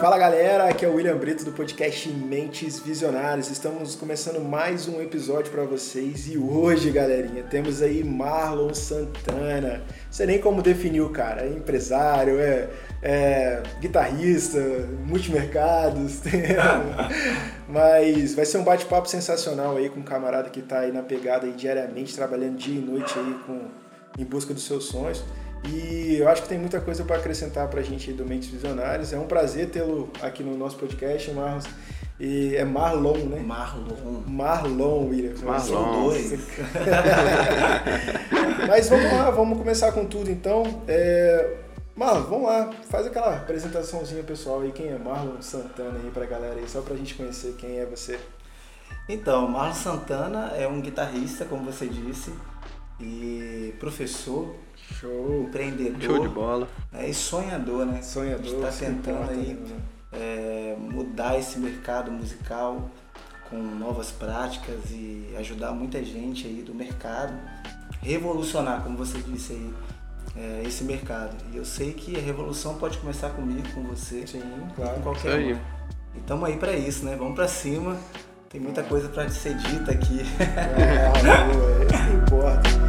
Fala galera, aqui é o William Brito do podcast Mentes Visionárias. Estamos começando mais um episódio para vocês e hoje, galerinha, temos aí Marlon Santana. Não sei nem como definir o cara, é empresário, é, é guitarrista, multimercados, mas vai ser um bate-papo sensacional aí com um camarada que está aí na pegada aí diariamente, trabalhando dia e noite aí com, em busca dos seus sonhos. E eu acho que tem muita coisa para acrescentar para a gente do Mentes Visionários. É um prazer tê-lo aqui no nosso podcast, Marlon. E é Marlon, né? Marlon. Marlon, William. Marlon. Dois. Mas vamos lá, vamos começar com tudo então. É... Marlon, vamos lá, faz aquela apresentaçãozinha pessoal aí. Quem é Marlon Santana aí pra galera aí, só pra gente conhecer quem é você. Então, Marlon Santana é um guitarrista, como você disse, e professor Show. Empreendedor. Show de bola. É, e sonhador, né? Sonhador. Está tentando importa, aí né? é, mudar esse mercado musical com novas práticas e ajudar muita gente aí do mercado, revolucionar, como você disse aí, é, esse mercado. E eu sei que a revolução pode começar comigo, com você, Sim, claro. com qualquer um. E estamos aí para isso, né? Vamos para cima. Tem muita coisa para ser dita aqui. É, é isso que importa.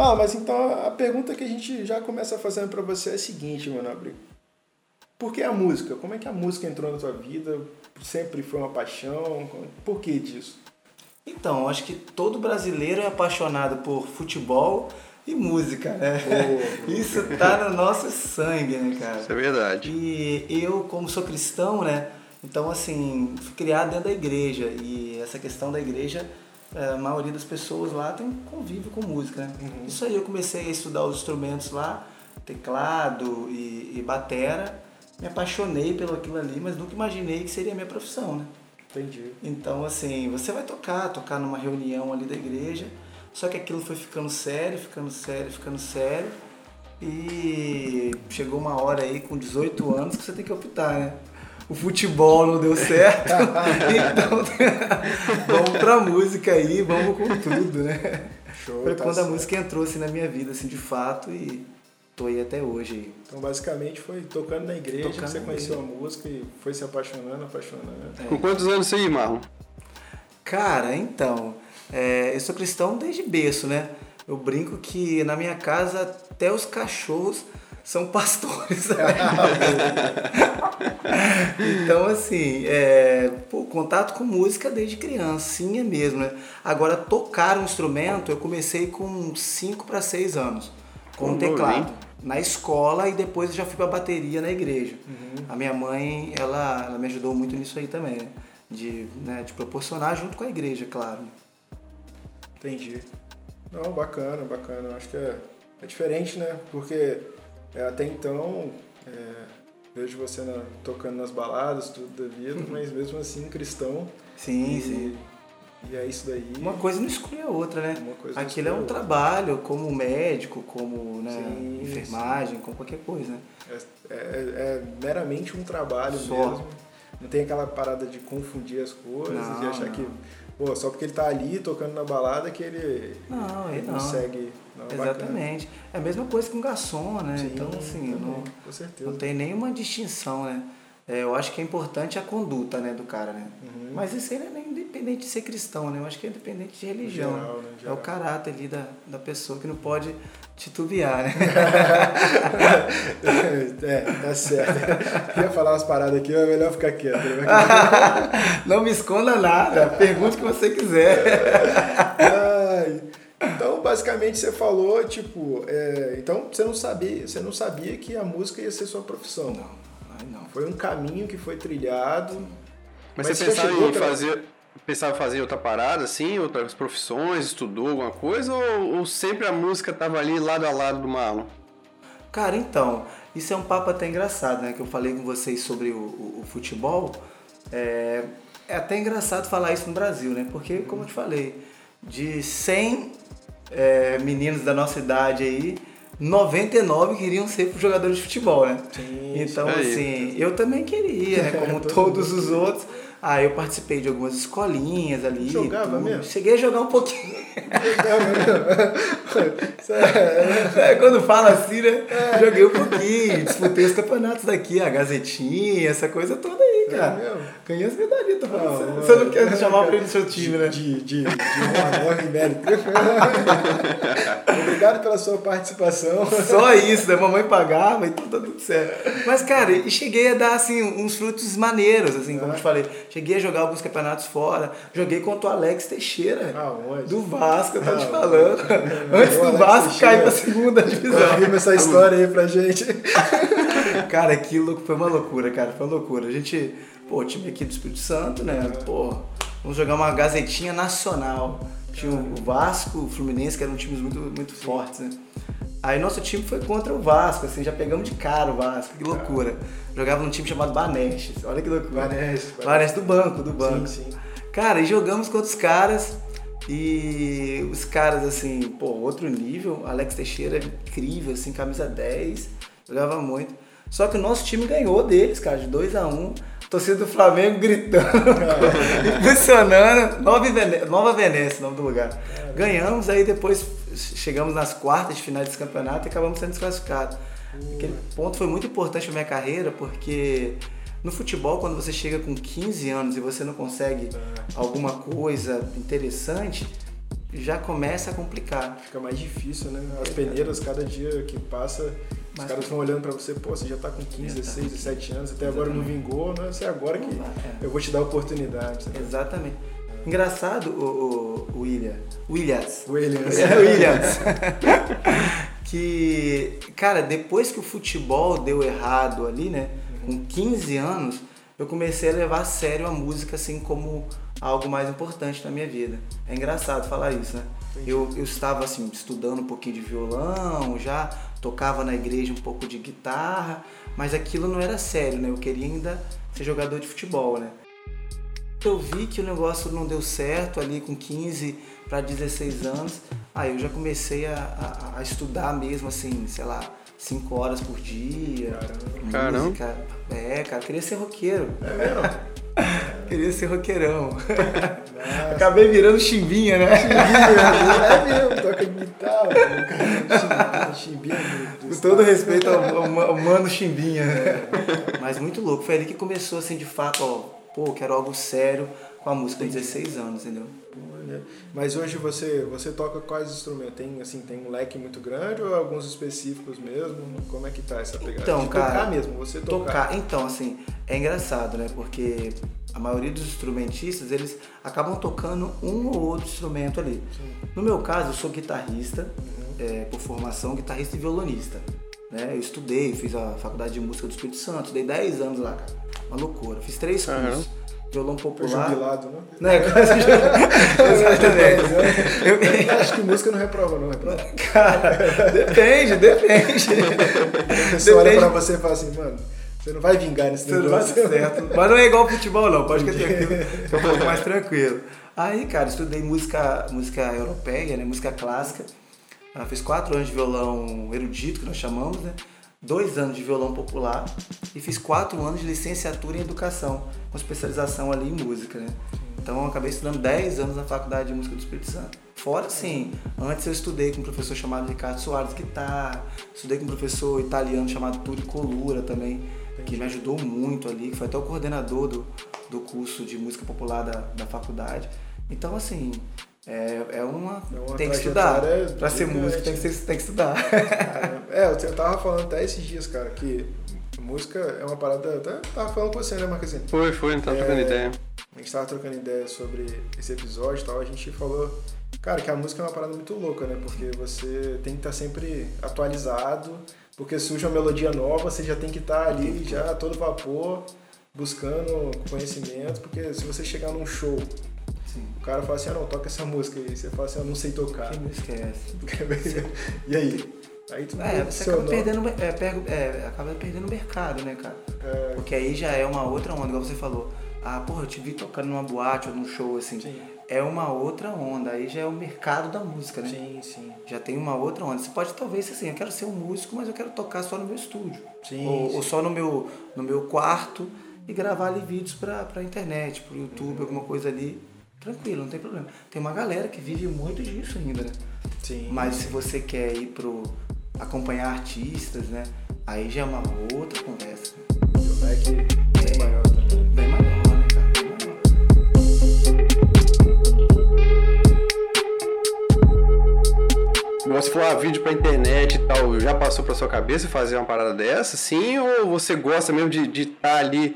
Ah, mas então a pergunta que a gente já começa fazendo para você é a seguinte, meu nobre. Por que a música? Como é que a música entrou na tua vida? Sempre foi uma paixão? Por que disso? Então, acho que todo brasileiro é apaixonado por futebol e música, né? Oh, Isso tá no nosso sangue, né, cara? Isso é verdade. E eu, como sou cristão, né? Então, assim, fui criado dentro da igreja e essa questão da igreja a maioria das pessoas lá tem convívio com música, né? Uhum. Isso aí eu comecei a estudar os instrumentos lá, teclado e, e batera, me apaixonei pelo aquilo ali, mas nunca imaginei que seria a minha profissão, né? Entendi. Então, assim, você vai tocar, tocar numa reunião ali da igreja, só que aquilo foi ficando sério, ficando sério, ficando sério, e chegou uma hora aí com 18 anos que você tem que optar, né? O futebol não deu certo. então, vamos pra música aí, vamos com tudo, né? Show, Foi tá quando certo. a música entrou assim na minha vida, assim, de fato, e tô aí até hoje. Então, basicamente, foi tocando na igreja tocando que você conheceu a música e foi se apaixonando, apaixonando. É. Com quantos anos você aí, Marlon? Cara, então, é, eu sou cristão desde berço, né? Eu brinco que na minha casa até os cachorros são pastores. então, assim, é, pô, contato com música desde criancinha mesmo, né? Agora, tocar um instrumento, eu comecei com 5 para 6 anos, com o teclado. Na escola e depois já fui pra bateria na igreja. Uhum. A minha mãe, ela, ela me ajudou muito nisso aí também, né? De, né, de proporcionar junto com a igreja, claro. Entendi. Não, bacana, bacana. Acho que é, é diferente, né? Porque é, até então, é, vejo você na, tocando nas baladas, tudo da vida, uhum. mas mesmo assim cristão. Sim, e, sim. E é isso daí. Uma coisa não exclui a outra, né? Aquilo é um trabalho, como médico, como né, sim, enfermagem, sim. como qualquer coisa, né? É, é, é meramente um trabalho Só. mesmo. Não tem aquela parada de confundir as coisas não, e achar não. que pô, só porque ele tá ali tocando na balada que ele, não, ele não. consegue. Não, Exatamente. Bacana. É a mesma coisa com garçom, né? Sim, então, assim, também, não, não tem nenhuma distinção, né? É, eu acho que é importante a conduta né, do cara, né? Uhum. Mas isso aí não é independente de ser cristão, né? Eu acho que é independente de religião. Geral, né? É o caráter ali da, da pessoa que não pode titubear, né? é, tá certo. Eu ia falar umas paradas aqui, mas é melhor ficar quieto. Né? não me esconda nada, pergunte o que você quiser. Ai. Então, basicamente, você falou, tipo, é, então você não sabia, você não sabia que a música ia ser sua profissão. Não. Não. Foi um caminho que foi trilhado. Mas, mas você pensava em pra... fazer, pensava fazer outra parada, assim, outras profissões, estudou alguma coisa, ou, ou sempre a música estava ali lado a lado do Marlon? Cara, então, isso é um papo até engraçado, né? Que eu falei com vocês sobre o, o, o futebol. É, é, até engraçado falar isso no Brasil, né? Porque, como eu te falei, de 100 é, meninos da nossa idade aí, 99 queriam ser jogadores de futebol, né? Sim, então, assim, eu também queria, né? Como todos os outros. Ah, eu participei de algumas escolinhas ali. Jogava tudo. mesmo? Cheguei a jogar um pouquinho. é, quando fala assim, né? É. Joguei um pouquinho, disputei os campeonatos daqui, a Gazetinha, essa coisa toda aí, é cara. É Ganhei as medalhas, tô falando. Não, você não quer chamar pra ele do seu time, né? De, de, de honra e mérito. Obrigado pela sua participação. Só isso, né? Mamãe pagava e tudo, tudo certo. Mas, cara, e cheguei a dar, assim, uns frutos maneiros, assim, como eu te falei. Cheguei a jogar alguns campeonatos fora. Joguei contra o Alex Teixeira. Aonde? Do Vasco, eu tô te falando. Antes do Vasco cair pra segunda divisão. Confirma essa história aí pra gente. cara, aquilo foi uma loucura, cara. Foi uma loucura. A gente, pô, time aqui do Espírito Santo, né? Pô, vamos jogar uma gazetinha nacional. Tinha o Vasco, o Fluminense, que eram times muito, muito fortes, né? Aí nosso time foi contra o Vasco, assim, já pegamos de cara o Vasco, que loucura. Jogava num time chamado Banestes, olha que loucura. Banestes. Banestes do banco, do banco. Sim, sim. Cara, e jogamos contra os caras, e os caras, assim, pô, outro nível. Alex Teixeira, incrível, assim, camisa 10, jogava muito. Só que o nosso time ganhou deles, cara, de 2 a 1 um. Torcida do Flamengo gritando, impressionando. Nova, Vené Nova Venécia, nome do lugar. Ganhamos, aí depois chegamos nas quartas de final desse campeonato e acabamos sendo desclassificados. Aquele ponto foi muito importante na minha carreira, porque no futebol, quando você chega com 15 anos e você não consegue alguma coisa interessante, já começa a complicar. Fica mais difícil, né? As peneiras, cada dia que passa, os caras vão olhando para você, pô, você já tá com 15, 16, 17 anos, até agora não vingou, não é agora que é. eu vou te dar oportunidade. Sabe? Exatamente. Engraçado, o, o William. Williams. Williams. É, Williams. que, cara, depois que o futebol deu errado ali, né? com 15 anos, eu comecei a levar a sério a música assim como algo mais importante na minha vida. É engraçado falar isso, né? Eu, eu estava assim estudando um pouquinho de violão, já tocava na igreja um pouco de guitarra, mas aquilo não era sério, né? Eu queria ainda ser jogador de futebol, né? Eu vi que o negócio não deu certo ali com 15 para 16 anos, aí eu já comecei a, a, a estudar mesmo assim, sei lá, 5 horas por dia. Caramba. Música. É, cara, queria ser roqueiro. É mesmo? queria ser roqueirão. Acabei virando chimbinha, né? Chimbinha, é mesmo, guitarra, chimbinha. Com todo respeito ao, ao, mano chimbinha. Mas muito louco, foi ali que começou assim de fato, ó, pô, quero algo sério com a música de 16 anos, entendeu? Olha, mas hoje você você toca quais instrumentos? Tem assim, tem um leque muito grande ou alguns específicos mesmo? Como é que tá essa pegada? Então, de cara, tocar mesmo, você tocar. tocar. Então, assim, é engraçado, né? Porque a maioria dos instrumentistas, eles acabam tocando um ou outro instrumento ali. Sim. No meu caso, eu sou guitarrista, uhum. É, por formação, guitarrista e violonista. Né? Eu estudei, fiz a faculdade de música do Espírito Santo, dei 10 anos lá, cara. Uma loucura. Fiz três cursos. Uhum violão popular. Jubilado, né? Não, é quase Exatamente. Eu acho que música não reprova, não reprova. Cara, depende, depende. A pessoa olha pra você e fala assim, mano. Você não vai vingar nesse negócio. Não vai certo. Mas não é igual futebol, não. Pode que é um pouco mais tranquilo. Aí, cara, estudei música, música europeia, né? Música clássica. Eu fiz quatro anos de violão erudito, que nós chamamos, né? dois anos de violão popular e fiz quatro anos de licenciatura em educação, com especialização ali em música, né? Então eu acabei estudando 10 anos na Faculdade de Música do Espírito Santo. Fora sim, antes eu estudei com um professor chamado Ricardo Soares guitarra, estudei com um professor italiano chamado Turi Colura também, que me ajudou muito ali, que foi até o coordenador do, do curso de música popular da, da faculdade. Então assim, é, é uma. É uma tem que estudar. Pra ser músico tem que, ser, tem que estudar. É, eu tava falando até esses dias, cara, que música é uma parada. Até tava falando com você, né, Marquezinho? Foi, foi, a gente tava é, trocando ideia. A gente tava trocando ideia sobre esse episódio e tal. A gente falou, cara, que a música é uma parada muito louca, né? Porque você tem que estar tá sempre atualizado, porque surge uma melodia nova, você já tem que estar tá ali já todo vapor, buscando conhecimento, porque se você chegar num show Sim. O cara fala assim, ah não, toca essa música aí. Você fala assim, eu não sei tocar. Que música é essa? e aí? Aí tu é, você acaba perdendo, é, pega, é, acaba perdendo o mercado, né, cara? É... Porque aí já é uma outra onda, igual você falou. Ah, porra, eu te vi tocando numa boate ou num show, assim. Sim. É uma outra onda, aí já é o mercado da música, né? Sim, sim. Já tem uma outra onda. Você pode talvez assim, eu quero ser um músico, mas eu quero tocar só no meu estúdio. Sim. Ou, sim. ou só no meu, no meu quarto e gravar ali vídeos pra, pra internet, pro YouTube, uhum. alguma coisa ali. Tranquilo, não tem problema. Tem uma galera que vive muito disso ainda, né? Sim. Mas se você quer ir pro acompanhar artistas, né? Aí já é uma outra conversa. O Mac é maior também. Bem maior. Você falou, ah, vídeo pra internet e tal, já passou pra sua cabeça fazer uma parada dessa, sim? Ou você gosta mesmo de estar tá ali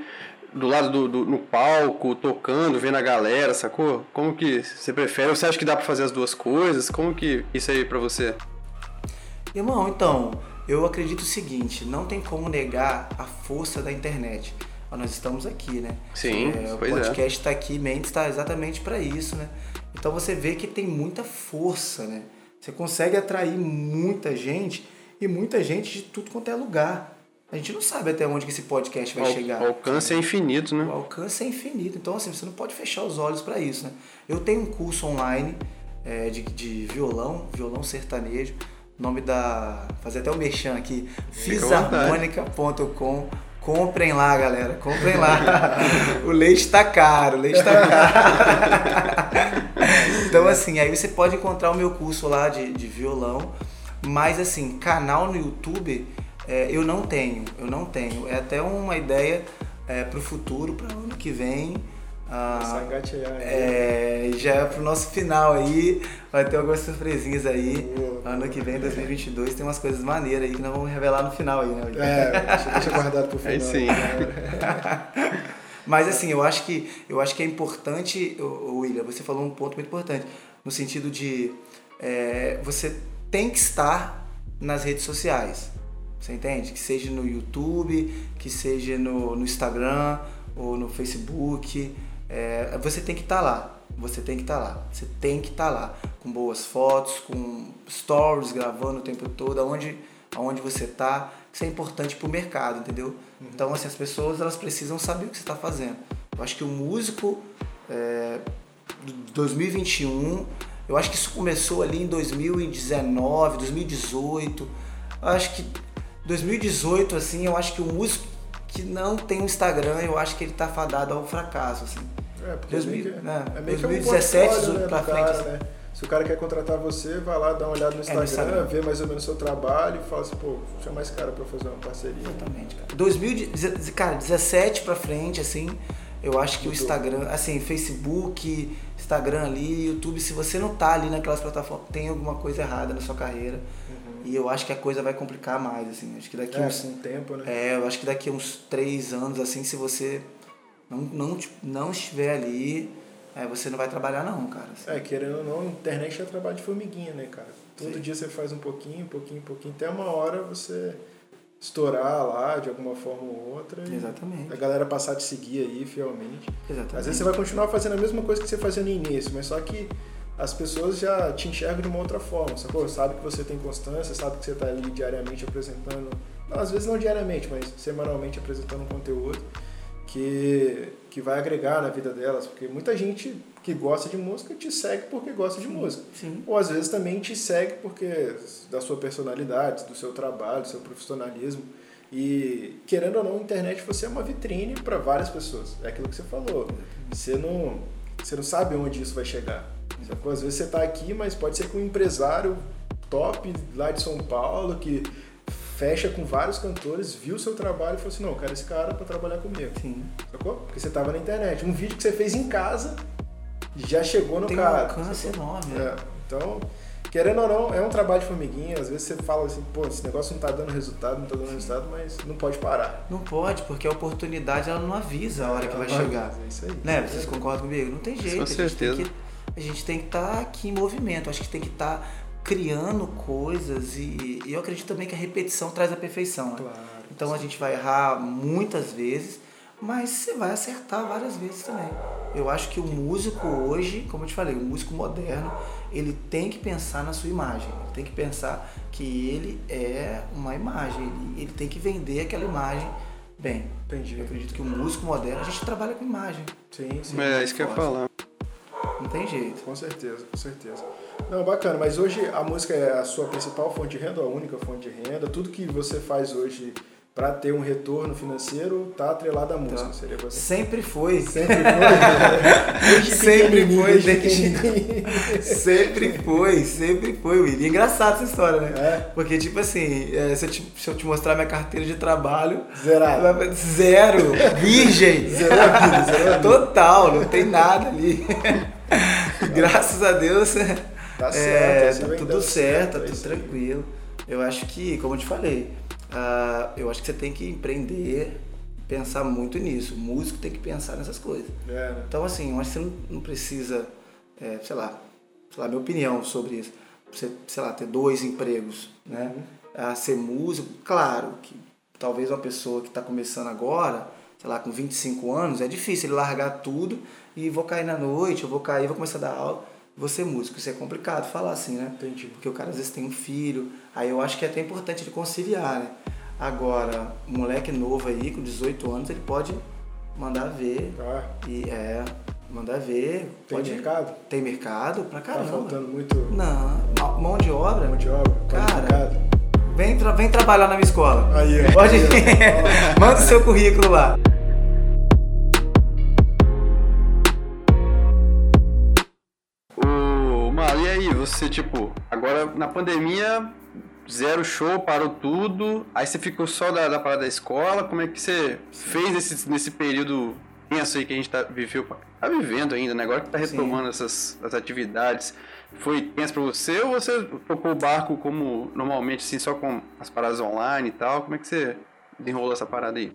do lado do, do, no palco, tocando, vendo a galera, sacou? Como que você prefere? Ou você acha que dá pra fazer as duas coisas? Como que isso aí pra você? Irmão, então, eu acredito o seguinte, não tem como negar a força da internet. Nós estamos aqui, né? Sim, é, O é. podcast está aqui, Mendes está exatamente para isso, né? Então você vê que tem muita força, né? Você consegue atrair muita gente e muita gente de tudo quanto é lugar. A gente não sabe até onde que esse podcast vai Al chegar. O alcance é infinito, né? O alcance é infinito. Então, assim, você não pode fechar os olhos para isso, né? Eu tenho um curso online é, de, de violão, violão sertanejo. Nome da. Fazer até o merchan aqui. Fisarmônica.com. Comprem lá, galera. Comprem lá. o leite tá caro, o leite tá caro. Então, assim, aí você pode encontrar o meu curso lá de, de violão, mas, assim, canal no YouTube é, eu não tenho, eu não tenho. É até uma ideia é, para o futuro, para o ano que vem. Ah, é, já é pro nosso final aí, vai ter algumas surpresinhas aí. Boa, ano que vem, 2022, tem umas coisas maneiras aí que nós vamos revelar no final aí, né? É, deixa guardado pro final. Aí sim. Mas assim, eu acho que, eu acho que é importante, William, você falou um ponto muito importante, no sentido de é, você tem que estar nas redes sociais. Você entende? Que seja no YouTube, que seja no, no Instagram ou no Facebook. É, você tem que estar lá. Você tem que estar lá. Você tem que estar lá. Com boas fotos, com stories gravando o tempo todo, aonde, aonde você está. Isso é importante para o mercado, entendeu? Então, assim, as pessoas elas precisam saber o que você está fazendo. Eu acho que o músico é, 2021, eu acho que isso começou ali em 2019, 2018. Eu acho que 2018, assim, eu acho que o músico que não tem um Instagram, eu acho que ele tá fadado ao fracasso, assim. É, porque 2000, é meio que, né? é meio 2017 que é um né, pra frente. Cara, assim. né? Se o cara quer contratar você, vai lá, dá uma olhada no Instagram, é no Instagram. vê mais ou menos o seu trabalho e fala assim, pô, chama esse cara pra fazer uma parceria. Exatamente, cara. 2017 cara, 17 pra frente, assim, eu acho que o Instagram, assim, Facebook, Instagram ali, YouTube, se você não tá ali naquelas plataformas, tem alguma coisa errada na sua carreira. Uhum. E eu acho que a coisa vai complicar mais, assim. Acho que daqui é, uns. Com tempo, né? É, eu acho que daqui uns três anos, assim, se você não, não, não estiver ali Aí você não vai trabalhar não, cara. Assim. É, querendo ou não, a internet é trabalho de formiguinha, né, cara? Todo Sim. dia você faz um pouquinho, um pouquinho, um pouquinho, até uma hora você estourar lá de alguma forma ou outra. Exatamente. A galera passar a te seguir aí fielmente. Exatamente. Às vezes você vai continuar fazendo a mesma coisa que você fazia no início, mas só que as pessoas já te enxergam de uma outra forma, sacou? Sabe que você tem constância, sabe que você está ali diariamente apresentando, não, às vezes não diariamente, mas semanalmente apresentando um conteúdo que, que vai agregar na vida delas, porque muita gente que gosta de música te segue porque gosta de música. Sim. Ou às vezes também te segue porque da sua personalidade, do seu trabalho, do seu profissionalismo. E querendo ou não, a internet você é uma vitrine para várias pessoas. É aquilo que você falou. Você não, você não sabe onde isso vai chegar. Às vezes você está aqui, mas pode ser que um empresário top lá de São Paulo que fecha com vários cantores, viu o seu trabalho e falou assim, não, eu quero esse cara para trabalhar comigo. Sim. Sacou? Porque você tava na internet. Um vídeo que você fez em casa já chegou no Tem cara. Tem um alcance enorme. É. Então, querendo ou não, é um trabalho de formiguinha. Às vezes você fala assim, pô, esse negócio não tá dando resultado, não tá dando Sim. resultado, mas não pode parar. Não pode, porque a oportunidade ela não avisa a hora que vai chegar. É isso aí. Né? Vocês concordam comigo? Não tem jeito. Com certeza. A gente tem que estar tá aqui em movimento. Acho que tem que estar tá criando coisas e, e, eu acredito também que a repetição traz a perfeição. Né? Claro, então sim. a gente vai errar muitas vezes, mas você vai acertar várias vezes também. Eu acho que o músico hoje, como eu te falei, o músico moderno, ele tem que pensar na sua imagem, ele tem que pensar que ele é uma imagem, ele, ele tem que vender aquela imagem bem. Entendi. Eu acredito que o músico moderno, a gente trabalha com imagem. Sim, sim. É, isso que eu ia falar. Não tem jeito. Com certeza, com certeza. Não, bacana, mas hoje a música é a sua principal fonte de renda, a única fonte de renda. Tudo que você faz hoje para ter um retorno financeiro, tá atrelado à música. Então, seria você. Sempre foi. Sempre foi. Sempre foi. Sempre foi, sempre foi, William. É engraçado essa história, né? É. Porque, tipo assim, é, se, eu te, se eu te mostrar minha carteira de trabalho, Zerado. zero, virgem. Zerou a vida, zerou a vida. Total, não tem nada ali. Graças a Deus, Tá é, certo, assim tá tudo dando certo, tá é tudo tranquilo. Eu acho que, como eu te falei, ah, eu acho que você tem que empreender, pensar muito nisso. O músico tem que pensar nessas coisas. É, né? Então, assim, eu acho que você não, precisa, é, sei lá, sei lá, minha opinião sobre isso. Você, sei lá, ter dois empregos, né? A ser músico, claro que talvez uma pessoa que está começando agora, sei lá, com 25 anos, é difícil ele largar tudo e vou cair na noite, eu vou cair, vou começar a dar aula, vou ser músico. Isso é complicado falar assim, né? Entendi. Porque o cara às vezes tem um filho, aí eu acho que é até importante ele conciliar, né? Agora, um moleque novo aí, com 18 anos, ele pode mandar ver, Tá. e é, mandar ver. Tem pode... mercado? Tem mercado pra Tá caramba. faltando muito Não, mão de obra. mão de obra? Cara? Vem, tra- vem trabalhar na minha escola. Aí. Pode Aí. Manda o seu currículo lá. Você, tipo, agora na pandemia, zero show, parou tudo, aí você ficou só da, da parada da escola, como é que você fez nesse, nesse período tenso aí que a gente tá, viveu, tá vivendo ainda, né? Agora que tá Sim. retomando essas, essas atividades, foi tenso pra você ou você tocou o barco como normalmente, assim, só com as paradas online e tal? Como é que você desenrolou essa parada aí?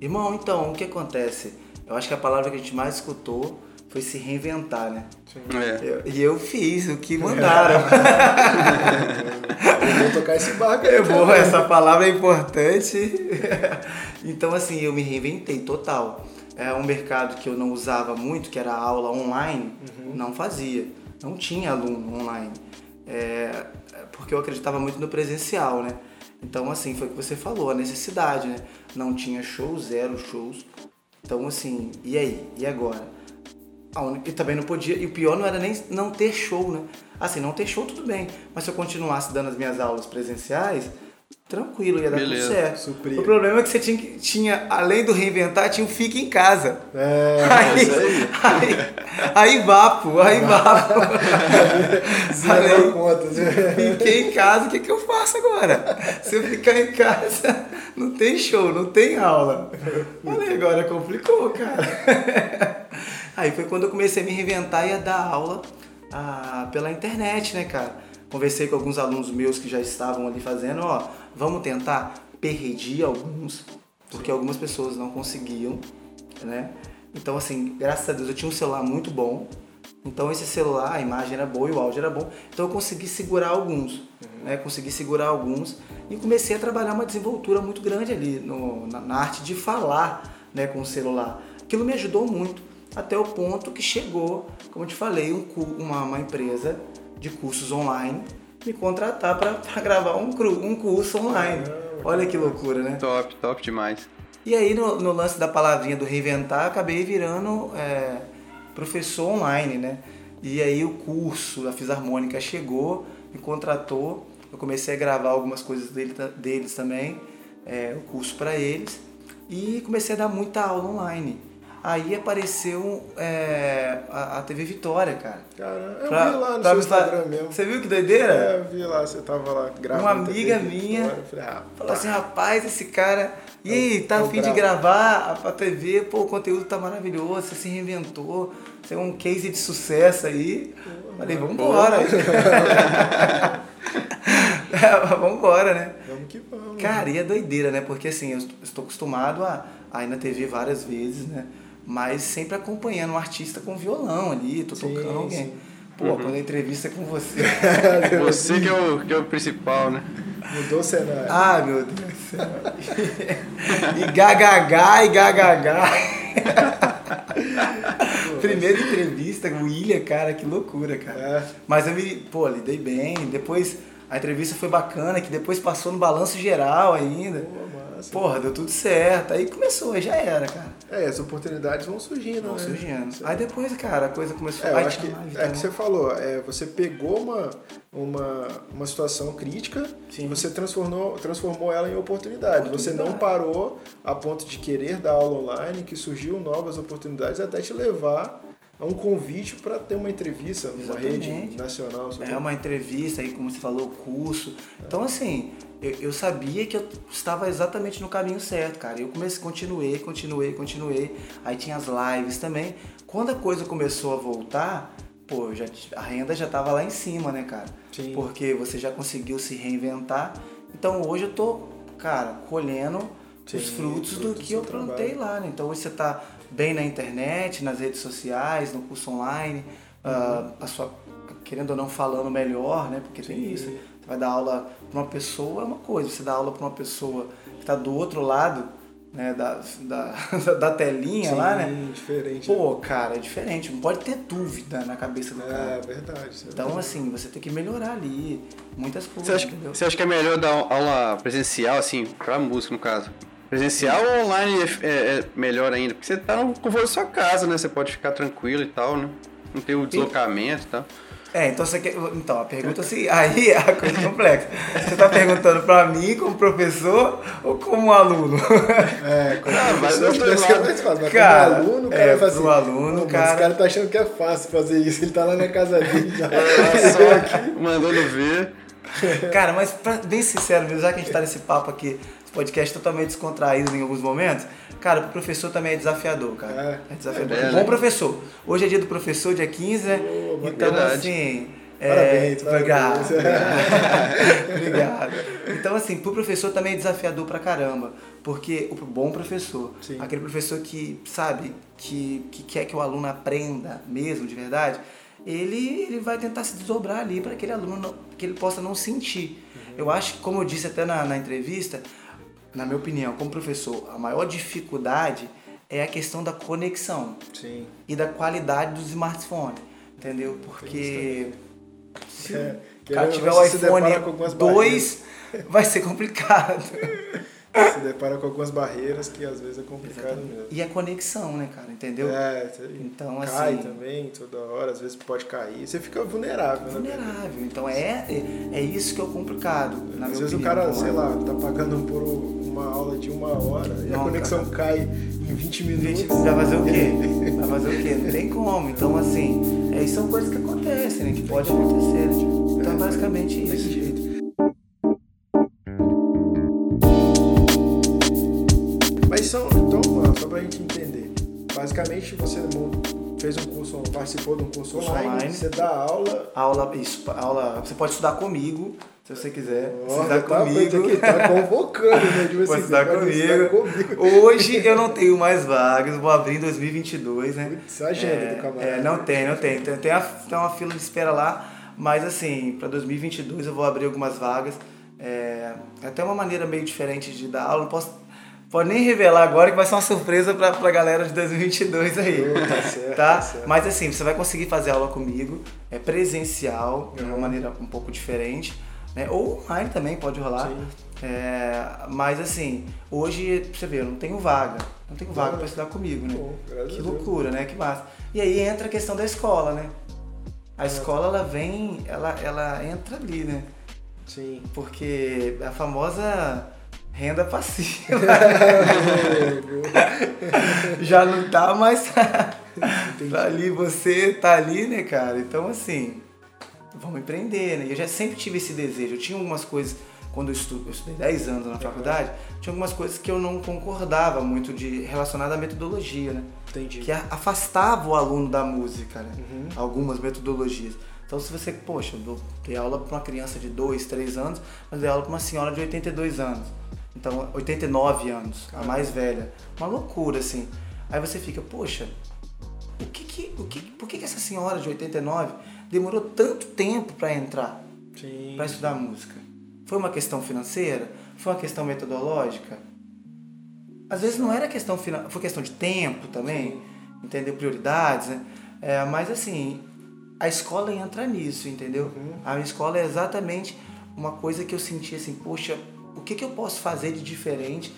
Irmão, então, o que acontece? Eu acho que a palavra que a gente mais escutou foi se reinventar, né? É. Eu- e eu fiz o que mandaram. Eu vou tocar esse barco aí. É também. essa palavra é importante. então, assim, eu me reinventei total. É um mercado que eu não usava muito, que era aula online, não fazia. Não tinha aluno online. É, é porque eu acreditava muito no presencial, né? Então, assim, foi o que você falou, a necessidade, né? Não tinha shows, zero shows. Então, assim, e aí? E agora? E também não podia. E o pior não era nem não ter show, né? Assim, não ter show tudo bem. Mas se eu continuasse dando as minhas aulas presenciais, tranquilo, ia dar Beleza, tudo certo. supria. O problema é que você tinha, que- tinha, além do reinventar, tinha o fique em casa. É, Aí, isso aí. aí, aí vapo, aí vapo. Zerou a Falei, conta. Fiquei em casa, o que, que eu faço agora? Se eu ficar em casa, não tem show, não tem aula. Falei, agora complicou, cara. Aí foi quando eu comecei a me reinventar e a dar aula ah, pela internet, né, cara? Conversei com alguns alunos meus que já estavam ali fazendo, ó, vamos tentar. Perdi alguns, porque algumas pessoas não conseguiam, né? Então, assim, graças a Deus eu tinha um celular muito bom. Então esse celular, a imagem era boa e o áudio era bom. Então eu consegui segurar alguns, né? Consegui segurar alguns e comecei a trabalhar uma desenvoltura muito grande ali no- na, na arte de falar, né, com o celular. Aquilo me ajudou muito até o ponto que chegou, como eu te falei, um uma, uma empresa de cursos online me contratar para gravar um, cru- um curso online. Olha que loucura, né? Top, top demais. E aí, no, no lance da palavrinha do reinventar, acabei virando é, professor online, né? E aí o curso da Fisarmônica chegou, me contratou, eu comecei a gravar algumas coisas dele, deles também, é, o curso para eles, e comecei a dar muita aula online. Aí apareceu é, a, a TV Vitória, cara. Cara, eu Pra- vi lá no pra seu Instagram mesmo. Você viu que doideira? É, eu vi lá, você tava lá gravando. Uma amiga TV minha Vitória, Falei, ah, Falou assim, rapaz, esse cara. E aí, tá é afim de gravar pra TV? Pô, o conteúdo tá maravilhoso, você se reinventou, você é um case de sucesso aí. Falei, vambora. É, vambora, né? vamos que vamos. Cara, e é doideira, né? Porque assim, eu estou acostumado a, a ir na TV várias vezes, né? Mas sempre acompanhando um artista com violão ali, tô Sim, tocando alguém. sim. Pô, quando a entrevista é com você. Você que é o, que é o principal, né? Mudou o cenário. Ai, meu Deus do céu. e gagagá, e gagagá. Primeira entrevista com o William, cara, que loucura, cara. É. Mas eu me, pô, lidei bem. Depois a entrevista foi bacana, que depois passou no balanço geral ainda. Pô, massa. Porra, deu tudo certo. Aí começou, aí já era, cara. É, as oportunidades vão surgindo, Vão né? surgindo. Aí depois, cara, a coisa começou É, Aí acho que é que você falou, é, você pegou uma, uma, uma situação crítica Sim. e você transformou, transformou ela em oportunidade. Você não Oportunidade. parou a ponto de querer dar aula online, que surgiu novas oportunidades até te levar a um convite para ter uma entrevista numa rede Exatamente. nacional. sobre- É uma entrevista aí, como você falou, curso. Então, assim, eu, eu sabia que eu estava exatamente no caminho certo, cara. Eu comecei, continuei, continuei, continuei. Aí tinha as lives também. Quando a coisa começou a voltar, pô, já, a renda já estava lá em cima, né, cara? Sim. Porque você já conseguiu se reinventar. Então, hoje eu tô, cara, colhendo os Sim, frutos do que eu plantei trabalho. lá, né? Então, hoje você tá bem na internet, nas redes sociais, no curso online, ah, a sua, querendo ou não, falando melhor, né? Porque Sim. tem isso. Você vai dar aula para uma pessoa é uma coisa, você dá aula para uma pessoa que está do outro lado, né, da, da, da telinha Sim, lá, né? diferente. Pô, cara, é diferente, não pode ter dúvida na cabeça do é cara. verdade. é Então, verdade. assim, você tem que melhorar ali muitas coisas, Você acha, entendeu? você acha que é melhor dar aula presencial, assim, pra música no caso? Presencial ou online é, é- é melhor ainda? Porque você tá no conforto da sua casa, né? Você pode ficar tranquilo e tal, né? Não tem o deslocamento e tal. É, então você quer. Então, a pergunta assim, aí é a coisa complexa. Você está perguntando para mim como professor ou como aluno? É, como Ah, mas professor, eu tô deve ser lá. mais fácil, mas Cara, como aluno, o é, cara fala pro assim, aluno, "Pô, mas cara- Esse cara tá achando que é fácil fazer isso, ele tá lá na casa dele já. É, só aqui, mandando ver. Cara, mas pra, bem sincero já que a gente tá nesse papo aqui, podcast totalmente descontraído em alguns momentos, cara, o professor também é desafiador, cara. É. É, desafiador. É, Bom professor. Hoje é dia do professor, dia 15, né? Pô, então, verdade. assim. é, Parabéns, obrigado, parabéns. obrigado. Então, assim, pro professor também é desafiador pra caramba. Porque o bom professor, Sim. aquele professor que, sabe, que, que quer que o aluno aprenda mesmo, de verdade, ele, ele vai tentar se desdobrar ali para aquele aluno não, que ele possa não sentir. Uhum. Eu acho que, como eu disse até na, na entrevista, na minha opinião, como professor, a maior dificuldade é a questão da conexão Sim. e da qualidade dos smartphones, entendeu? Porque se É, o cara tiver o iPhone algumas 2, vai ser complicado. Se depara com algumas barreiras que às vezes é complicado mesmo. E a conexão, né, cara? Entendeu? É, Então, cai assim- também toda hora, às vezes pode cair. Você fica vulnerável, né? Vulnerável. Então é, é, é isso que é o complicado, na Às vezes o opinião. cara, Vamos sei lá. lá, tá pagando por uma aula de uma hora e a Não, conexão cai em 20 minutos. Gente, vai fazer o quê? Vai fazer o quê? Não tem como. Então, assim, é, são coisas que acontecem, né? Que pode acontecer, né? Então, é basicamente isso. Pra gente entender. Basicamente você fez um curso, participou de um curso, Curso online, online. você dá aula. Aula, isso, aula. Você pode estudar comigo, se você quiser. Ó, estudar tá, comigo. Aqui, tá convocando, né? Pode estudar você estudar comigo. comigo. Hoje eu não tenho mais vagas, vou abrir em 2022, né? Putz, a agenda do camarada. É, não tem, não tem. Tem, tem, a- tem uma fila de espera lá, mas assim, para 2022 eu vou abrir algumas vagas. É, é até uma maneira meio diferente de dar aula, não posso. Pode nem revelar agora que vai ser uma surpresa pra, pra galera de 2022 aí. Oh, tá certo, tá? tá certo. Mas assim, você vai conseguir fazer aula comigo, é presencial, de uma Uhum. maneira um pouco diferente. Né? Ou online também pode rolar. É, mas assim, hoje, você ver, eu não tenho vaga. Não tenho vaga Bom, pra estudar comigo, né? que loucura, né? Que massa. E aí entra a questão da escola, né? A escola, ela vem, ela, ela entra ali, né? Sim. Porque a famosa renda passiva já não tá mais tá ali, você tá ali, né, cara? Então, assim, vamos empreender, né? Eu já sempre tive esse desejo. Eu tinha algumas coisas, quando eu, eu estudei 10 anos na faculdade, tinha algumas coisas que eu não concordava muito de relacionada à metodologia, né? Entendi. Que afastava o aluno da música, né? Uhum. Algumas metodologias. Então, se você, poxa, eu dei aula para uma criança de 2, 3 anos, mas dei aula para uma senhora de 82 anos. Então, 89 anos, a mais velha. Uma loucura, assim. Aí você fica, poxa, o que que, o que, por que, que essa senhora de 89 demorou tanto tempo para entrar, Sim. para estudar música? Foi uma questão financeira? Foi uma questão metodológica? Às vezes não era questão finan... foi questão de tempo também, entendeu? Prioridades, né? É, mas assim, a escola entra nisso, entendeu? A minha escola é exatamente uma coisa que eu senti assim, poxa, o que, que eu posso fazer de diferente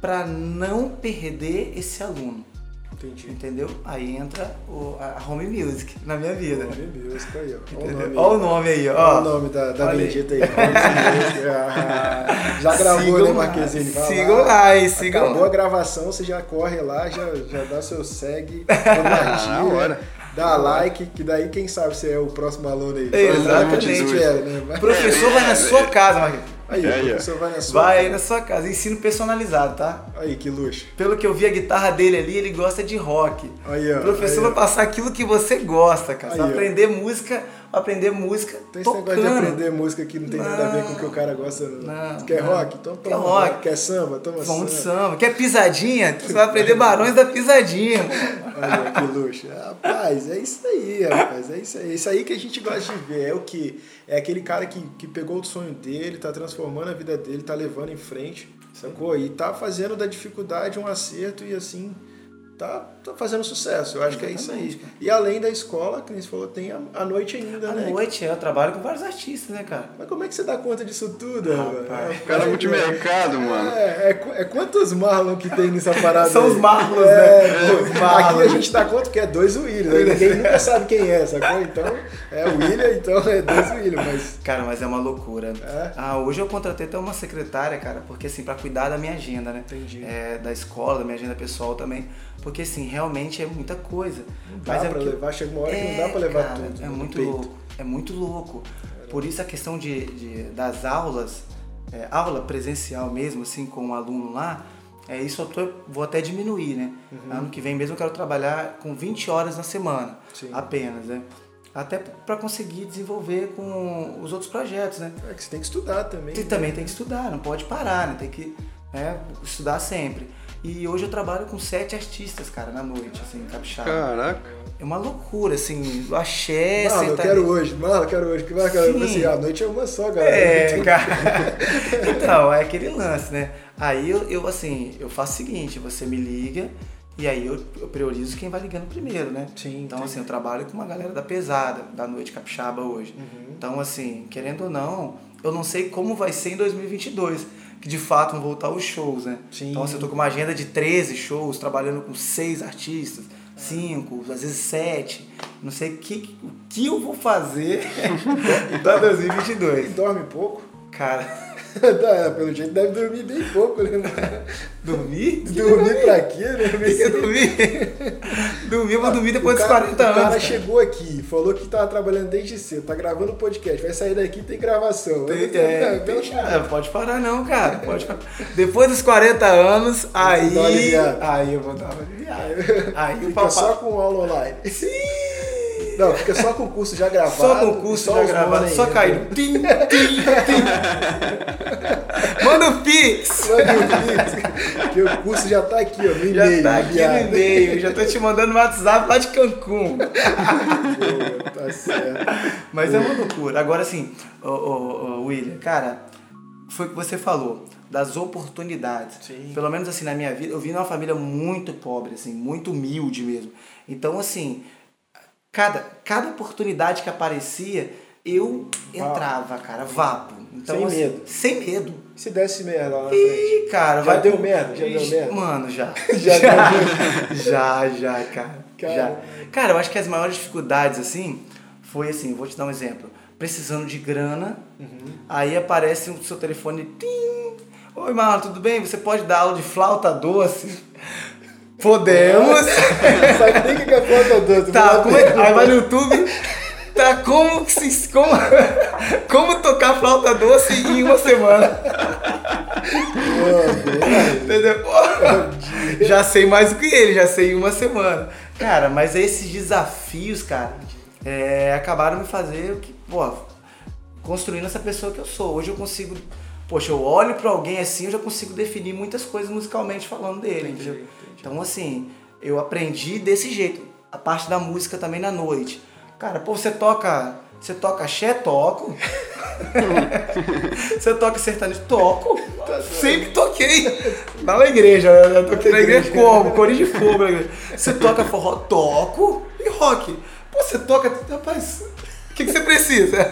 para não perder esse aluno. Entendi. Entendeu? Aí entra o, a Home Music na minha vida. Nome Music aí, ó. Olha o nome Olha aí. o nome aí, ó. Olha o nome da, da Olha aí. bendita aí. Home. Ah, já gravou, Sigam né, Marquezine? Vai sigam lá. lá, hein, sigam Acabou lá. a gravação, você já corre lá, já, já dá seu segue, compartilha, hora. dá like, que daí quem sabe você é o próximo aluno aí. Exatamente. É, né? Professor vai na sua casa, Marquinhos. Aí, É, o ó. professor vai na sua. Vai aí na sua casa. Ensino personalizado, tá? Aí, que luxo. Pelo que eu vi a guitarra dele ali, ele gosta de rock. Aí, ó. O professor aí, vai passar aquilo que você gosta, cara. Você Aí, vai ó. aprender música, vai aprender música Tem esse tocando. negócio de aprender música que não tem nada a ver com o que o cara gosta. Não. Não, Quer não. rock? Então Quer toma rock. Quer samba? Toma Vamos de samba. samba. Quer pisadinha? Você vai aprender Barões da Pisadinha. Olha que luxo. Rapaz, é isso aí, rapaz. É isso aí. É isso aí que a gente gosta de ver. É o que? É aquele cara que, que pegou o sonho dele, tá transformando a vida dele, tá levando em frente, sacou? E tá fazendo da dificuldade um acerto e assim. Tá, tá fazendo sucesso, eu acho que é isso aí. Exatamente. E além da escola, que nem você falou, tem a, a noite ainda, À né? noite eu trabalho com vários artistas, né, cara? Mas como é que você dá conta disso tudo, rapaz? O cara é multimercado, mano. É, é, é quantos Marlon que tem nessa parada? São aí? os Marlons, é, né? Os Aqui a gente dá conta que é dois Williams. né? Ninguém nunca sabe quem é, sacou? Então, é o William, então é dois Williams. Mas Cara, mas é uma loucura. É? Ah, hoje eu contratei até uma secretária, cara, porque assim, pra cuidar da minha agenda, né? Entendi. É, da escola, da minha agenda pessoal também. Porque assim, realmente é muita coisa. não dá mas é pra que- levar, chega uma hora que não É, dá pra levar cara, tudo. É no muito peito. louco. É muito louco. Por isso a questão de, de- das aulas, é, aula presencial mesmo, assim, com o aluno lá, é isso eu tô, vou até diminuir, né? Uhum. Ano que vem mesmo eu quero trabalhar com 20 horas na semana, Sim. apenas, né? Até para conseguir desenvolver com os outros projetos, né? É que você tem que estudar também. Você também tem que estudar, não pode parar, né? Tem que né, estudar sempre. E hoje eu trabalho com sete artistas, cara, na noite, assim, capixaba. Caraca. É uma loucura, assim, o axé, Marlon, eu quero hoje, Marlon, eu quero hoje. Que vai? Eu Sim. assim, a noite é uma só, galera. É, cara. então, é aquele lance, né? Aí eu, eu, assim, eu faço o seguinte, você me liga e aí eu, eu priorizo quem vai ligando primeiro, né? Sim, Então, entendi. assim, eu trabalho com uma galera da pesada, da noite capixaba hoje. Uhum. Então, assim, querendo ou não, eu não sei como vai ser em 2022, que de fato vão voltar os shows, né? Sim. Então, assim, eu tô com uma agenda de 13 shows, trabalhando com seis artistas, cinco, às vezes sete. Não sei o que, o que eu vou fazer pra 2022. E dorme pouco. Cara, Pelo jeito deve dormir bem pouco, né? dormir? Dormir pra quê, né? Dormir? dormir, eu vou dormir depois O dos cara- 40 O anos. cara cara. chegou aqui, falou que tava trabalhando desde cedo, tá gravando podcast, vai sair daqui tem gravação. Tem- é, pelo tem- chat. é, pode parar não, cara. Pode parar. Depois dos 40 anos, aí. Aí eu vou dar uma aliviada. Aí o Fica papai. só com aula online. Sim! Não, fica só com o curso já gravado. Só com o curso só já gravado, só né? caindo. Tim, tim, tim. Manda o Pix! Só de um Porque o curso já tá aqui, ó, no Já e-mail. tá aqui no enviado. e-mail, já tô te mandando no WhatsApp lá de Cancún. Boa, Tá certo. Mas é uma loucura. Agora, assim, ô, ô, ô, William, cara, foi o que você falou, das oportunidades. Sim. Pelo menos, assim, na minha vida, eu vim numa família muito pobre, assim, muito humilde mesmo. Então, assim, cada, cada oportunidade que aparecia, eu entrava, cara, vapo. Então, Sem assim, medo. Sem medo. Se desse merda lá na frente. Ih, cara, Já vai deu merda? Já deu merda? Mano, já. Já já, já, cara. Cara. Já. Cara, eu acho que as maiores dificuldades, assim, foi assim, vou te dar um exemplo. Precisando de grana, Uhum. aí aparece o seu telefone, tim. Oi, Marlon, tudo bem? Você pode dar aula de flauta doce? Podemos. Sabe nem o que é flauta doce. Tá, como é, aí vai no YouTube, tá como, que se, como, como tocar flauta doce em uma semana. Entendeu? Já sei mais do que ele, já sei em uma semana. Cara, mas esses desafios, cara, é, acabaram me fazer que, pô, construindo essa pessoa que eu sou. Hoje eu consigo, poxa, eu olho pra alguém assim, eu já consigo definir muitas coisas musicalmente falando dele, entendeu? Então, assim, eu aprendi desse jeito. A parte da música também na noite. Cara, pô, você toca. Você toca axé? Toco. você toca sertanejo? Toco. Sempre toquei. Lá na igreja. Eu toquei na igreja como? Corinho de fogo. Você toca forró? Toco. E rock? Pô, você toca. Rapaz, o que, que você precisa?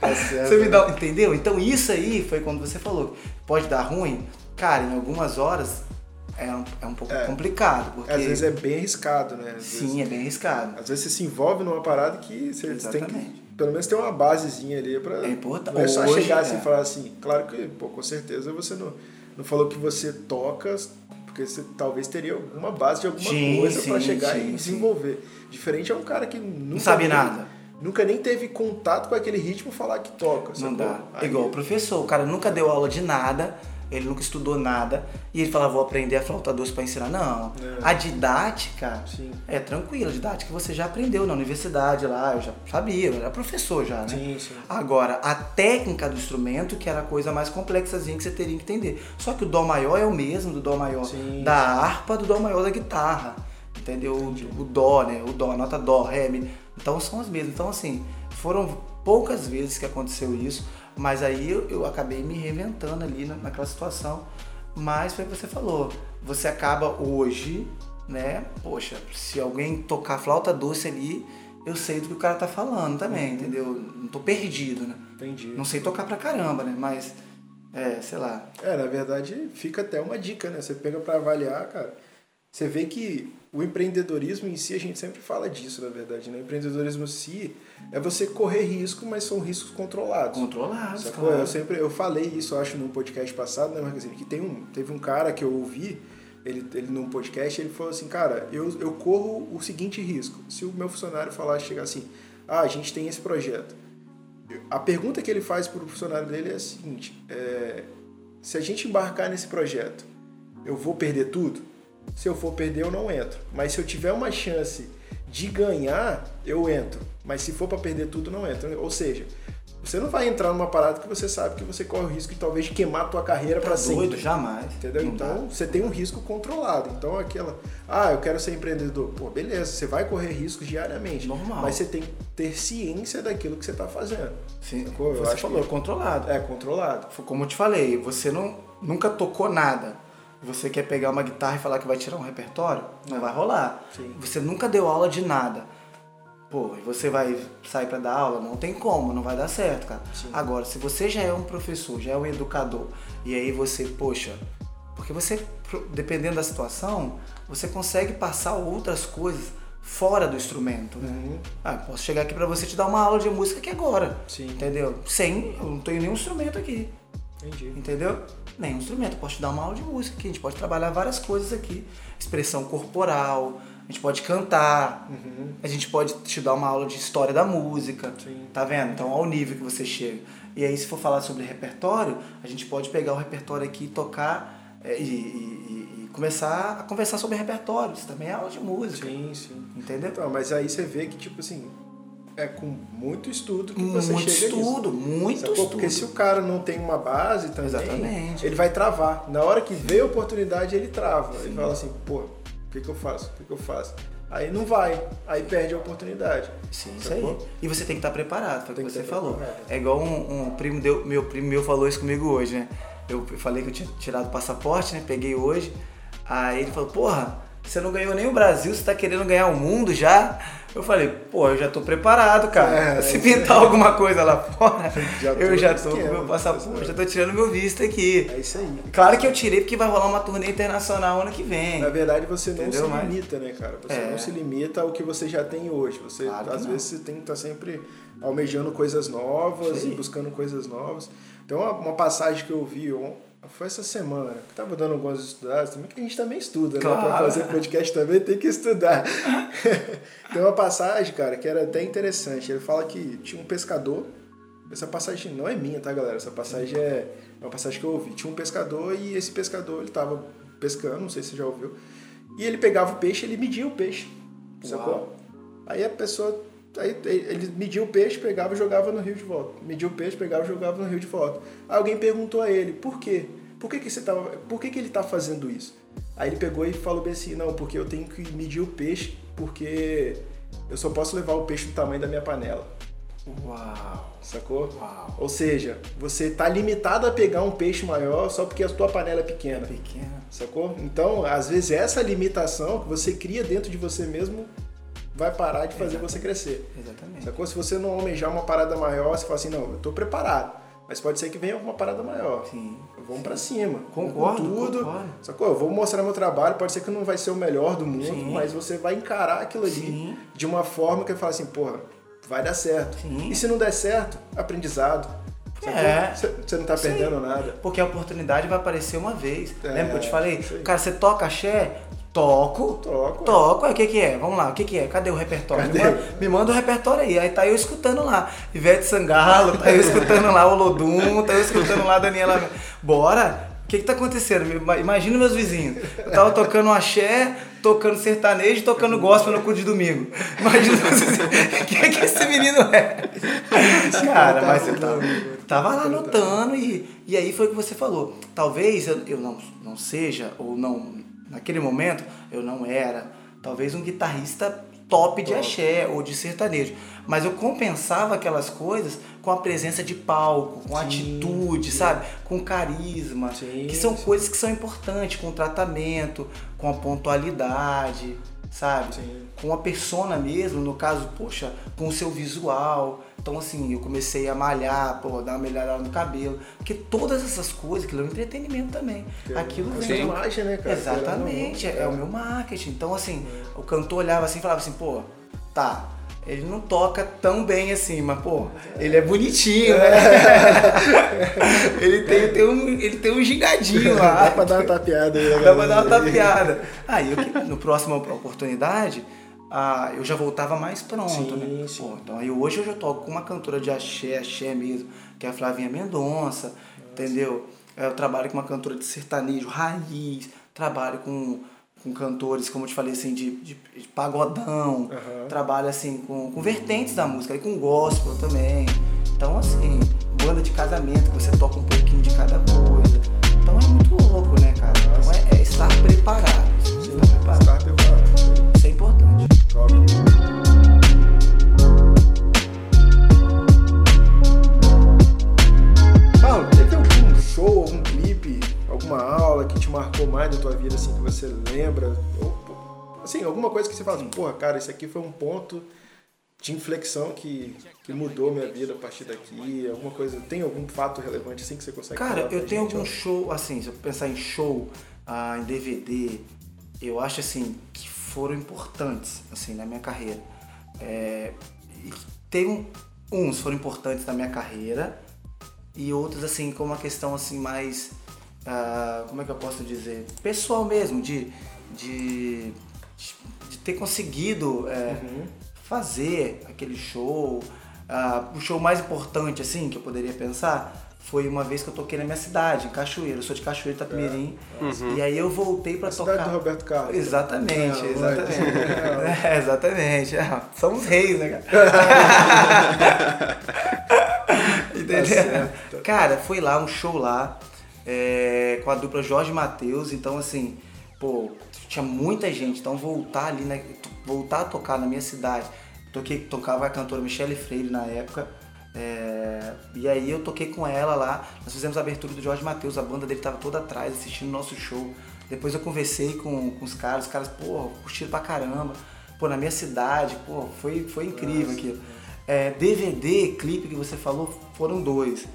Tá certo. Você me dá, entendeu? Então isso aí foi quando você falou, pode dar ruim, Cara, em algumas horas é um, é um pouco É. complicado, porque... Às vezes é bem arriscado, né? Às Sim, vezes, é bem arriscado. às vezes você se envolve numa parada que você tem Exatamente. que pelo menos ter uma basezinha ali pra. É importante. Não é só Hoje, chegar assim é. e falar assim. Claro que, pô, com certeza você não, não falou que você toca, porque você talvez teria alguma base de alguma Sim, coisa pra sim, chegar sim, e sim. desenvolver. Diferente é um cara que nunca Não sabe nem- nada. Nunca nem teve contato com aquele ritmo falar que toca. Não dá. Aí- Igual o professor, o cara nunca deu aula de nada, ele nunca estudou nada, e ele fala, vou aprender a flauta doce pra ensinar. Não. É. A didática Sim. é tranquila, a didática você já aprendeu na universidade lá, eu já sabia, eu era professor já, né? Sim, sim. Agora, a técnica do instrumento, que era a coisa mais complexazinha que você teria que entender. Só que o Dó maior é o mesmo do Dó maior Sim. da harpa do Dó maior da guitarra. Entendeu? O, o Dó, né? O Dó, a nota Dó, Ré, Mi. Então são as mesmas. Então, assim, foram poucas vezes que aconteceu isso, mas aí eu, eu acabei me reinventando ali na- naquela situação. Mas foi o que você falou. Você acaba hoje, né? Poxa, se alguém tocar flauta doce ali, eu sei do que o cara tá falando também, entendeu? Não tô perdido, né? Entendi. Não sei tocar pra caramba, né? Mas, é, sei lá. É, na verdade, fica até uma dica, né? Você pega pra avaliar, cara. Você vê que o empreendedorismo em si, a gente sempre fala disso, na verdade, né? O empreendedorismo em si é você correr risco, mas são riscos controlados. Controlado, Sacou? claro. Eu sempre eu falei isso, eu acho, num podcast passado, né, Marquezine? Que tem um, teve um cara que eu ouvi, ele, ele num podcast, ele falou assim, cara, eu, eu corro o seguinte risco. Se o meu funcionário falar, chegar assim, ah, a gente tem esse projeto. A pergunta que ele faz pro funcionário dele é a seguinte, é, se a gente embarcar nesse projeto, eu vou perder tudo? Se eu for perder, eu não entro. Mas se eu tiver uma chance de ganhar, eu entro. Mas se for para perder tudo, não entro. Ou seja, você não vai entrar numa parada que você sabe que você corre o risco de talvez queimar a tua carreira para Tá sempre. doido, jamais. Entendeu? Não Então dá. você tem um risco controlado. Então aquela, ah, eu quero ser empreendedor. Pô, beleza, você vai correr riscos diariamente. Normal. Mas você tem que ter ciência daquilo que você está fazendo. Sim, Sacou? Eu você acho falou, que- controlado. É controlado. Como eu te falei, você não, nunca tocou nada. Você quer pegar uma guitarra e falar que vai tirar um repertório? Não vai rolar. Sim. Você nunca deu aula de nada. Pô, e você vai sair pra dar aula? Não tem como, não vai dar certo, cara. Sim. Agora, se você já é um professor, já é um educador, e aí você, poxa, porque você, dependendo da situação, você consegue passar outras coisas fora do instrumento, né? Uhum. Ah, posso chegar aqui pra você te dar uma aula de música aqui agora. Sim. Entendeu? Sem, eu não tenho nenhum instrumento aqui. Entendi. Entendeu? Nenhum instrumento. Eu posso te dar uma aula de música aqui. A gente pode trabalhar várias coisas aqui. Expressão corporal. A gente pode cantar. Uhum. A gente pode te dar uma aula de história da música. Sim. Tá vendo? Então, ao nível que você chega. E aí, se for falar sobre repertório, a gente pode pegar o repertório aqui e tocar é, e, e- e- e começar a conversar sobre repertório. Isso também é aula de música. Sim, sim. Entendeu? Então, mas aí você vê que, tipo assim, é com muito estudo que você muito chega nisso. estudo, muito Sacou? estudo. Porque se o cara não tem uma base também, Exatamente. ele vai travar. Na hora que vê a oportunidade, ele trava. Ele fala assim, pô, o que, que eu faço? O que, que eu faço? Aí não vai, aí perde a oportunidade. Sim, isso aí. E você tem que estar preparado, foi o que que você falou. preparado. É igual um, um primo deu, meu primo meu falou isso comigo hoje, né? Eu falei que eu tinha tirado o passaporte, né? Peguei hoje. Aí ele falou, porra, você não ganhou nem o Brasil, você tá querendo ganhar o mundo já? Eu falei, pô, eu já tô preparado, cara. É, Se é pintar alguma coisa lá fora, Já eu já tô com esquema, meu passaporte, já tô tirando meu visto aqui. É isso aí. Claro que eu tirei porque vai rolar uma turnê internacional ano que vem. Na verdade, você não Entendeu? se Mas- limita, né, cara? Você É. não se limita ao que você já tem hoje. Você, Claro às vezes, você tem que estar sempre almejando coisas novas Isso e buscando coisas novas. Então, uma, passagem que eu vi foi essa semana, que tava dando alguns estudados também, que a gente também estuda, né? Pra Claro. fazer podcast também tem que estudar. tem uma passagem, cara, que era até interessante. Ele fala que tinha um pescador. Essa passagem não é minha, tá, galera? Essa passagem é uma passagem que eu ouvi. Tinha um pescador e esse pescador, ele tava pescando, não sei se você já ouviu. E ele pegava o peixe, ele media o peixe. Sacou? Uau. Aí a pessoa. Aí ele media o peixe, pegava e jogava no rio de volta. Media o peixe, pegava e jogava no rio de volta. Aí alguém perguntou a ele, por quê? Por que, que você tava. Por que, que ele tá fazendo isso? Aí ele pegou e falou bem assim, não, porque eu tenho que medir o peixe, porque eu só posso levar o peixe do tamanho da minha panela. Uau. Sacou? Uau. Ou seja, você tá limitado a pegar um peixe maior só porque a tua panela é pequena. Pequena. Sacou? Então, às vezes, essa limitação que você cria dentro de você mesmo vai parar de fazer você crescer. Exatamente. Sacou? Se você não almejar uma parada maior, você fala assim, não, eu tô preparado. Mas pode ser que venha alguma parada maior. Sim. Vamos pra cima. Concordo, com tudo. concordo. Sacou? Eu vou mostrar meu trabalho, pode ser que não vai ser o melhor do mundo, Sim. mas você vai encarar aquilo ali Sim. de uma forma que fala assim, porra, vai dar certo. Sim. E se não der certo, aprendizado. É. Você não tá Sim. perdendo nada. Porque a oportunidade vai aparecer uma vez. É, Lembra que eu te falei? Cara, você toca axé? Toco. Toco. Toco. Aí, o que que é? Vamos lá, o que que é? Cadê o repertório? Me Cadê? manda, me manda o repertório aí. Aí tá eu escutando lá. Ivete Sangalo, tá eu escutando lá o Lodum, tá eu escutando lá a Daniela. Bora? O que que tá acontecendo? Ima- Imagina meus vizinhos. Eu tava tocando axé, tocando sertanejo e tocando gospel no cu de domingo. Imagina. O que que esse menino é? Cara, mas você tá, anotando. tava lá anotando e, e aí foi o que você falou. Talvez eu, eu não, não seja, ou não, naquele momento, eu não era, talvez um guitarrista top de axé ou de sertanejo. Mas eu compensava aquelas coisas com a presença de palco, com Sim, atitude, sim. sabe? Com carisma, Sim, que são coisas que são importantes, com o tratamento, com a pontualidade, sabe? Sim. Com a persona mesmo, no caso, poxa, com o seu visual. Então, assim, eu comecei a malhar, pô, dar uma melhorada no cabelo. Porque todas essas coisas, aquilo é um entretenimento também. Aquilo É uma vem. imagem, né, cara? Exatamente, é não, o meu marketing. Então, assim, o cantor olhava assim e falava assim, pô, tá. Ele não toca tão bem assim, mas, pô, ele é bonitinho, né? ele, tem, tem um, ele tem um gingadinho lá. Dá pra dar uma tapeada aí. né, Dá pra dar uma tapeada. Aí, eu, no próximo oportunidade, ah, eu já voltava mais pronto, Sim, né? sim. Pô, então, aí hoje eu já toco com uma cantora de axé, axé mesmo, que é a Flavinha Mendonça, entendeu? Eu trabalho com uma cantora de sertanejo, raiz, trabalho com, com cantores, como eu te falei, assim, de, de, de pagodão, Aham. trabalho, assim, com, com vertentes da música, e com gospel também. Então, assim, banda de casamento, que você toca um pouquinho de cada coisa. Então é muito louco, né, cara? Então é, é estar preparado. Estar preparado. Start preparado. Alguma aula que te marcou mais na tua vida, assim, que você lembra? Ou, assim, alguma coisa que você fala assim, porra, cara, isso aqui foi um ponto de inflexão que, que mudou minha vida a partir daqui? Alguma coisa, tem algum fato relevante assim que você consegue Cara, eu tenho algum show, assim, se eu pensar em show, ah, em DVD, eu acho, assim, que foram importantes, assim, na minha carreira. É, tem um, uns foram importantes na minha carreira e outros, assim, com uma questão, assim, mais, ah, como é que eu posso dizer, pessoal mesmo, de, de, de ter conseguido é, Uhum. fazer aquele show. Ah, o show mais importante, assim, que eu poderia pensar, foi uma vez que eu toquei na minha cidade, em Cachoeira. Eu sou de Cachoeira, Itapemirim. E aí eu voltei pra A cidade tocar. do Roberto Carlos. Exatamente, É, exatamente. É, exatamente. É, somos reis, né, cara? Entendeu? certo. Cara, foi lá, um show lá, é, com a dupla Jorge Matheus, então assim, pô, tinha muita gente, então voltar ali, né, voltar a tocar na minha cidade, toquei, tocava a cantora Michelle Freire na época, é, e aí eu toquei com ela lá, nós fizemos a abertura do Jorge Matheus, a banda dele tava toda atrás assistindo o nosso show, depois eu conversei com, com os caras, os caras, pô, curtiram pra caramba, pô, na minha cidade, pô, foi, foi incrível aquilo. É, DVD, clipe que você falou, foram dois.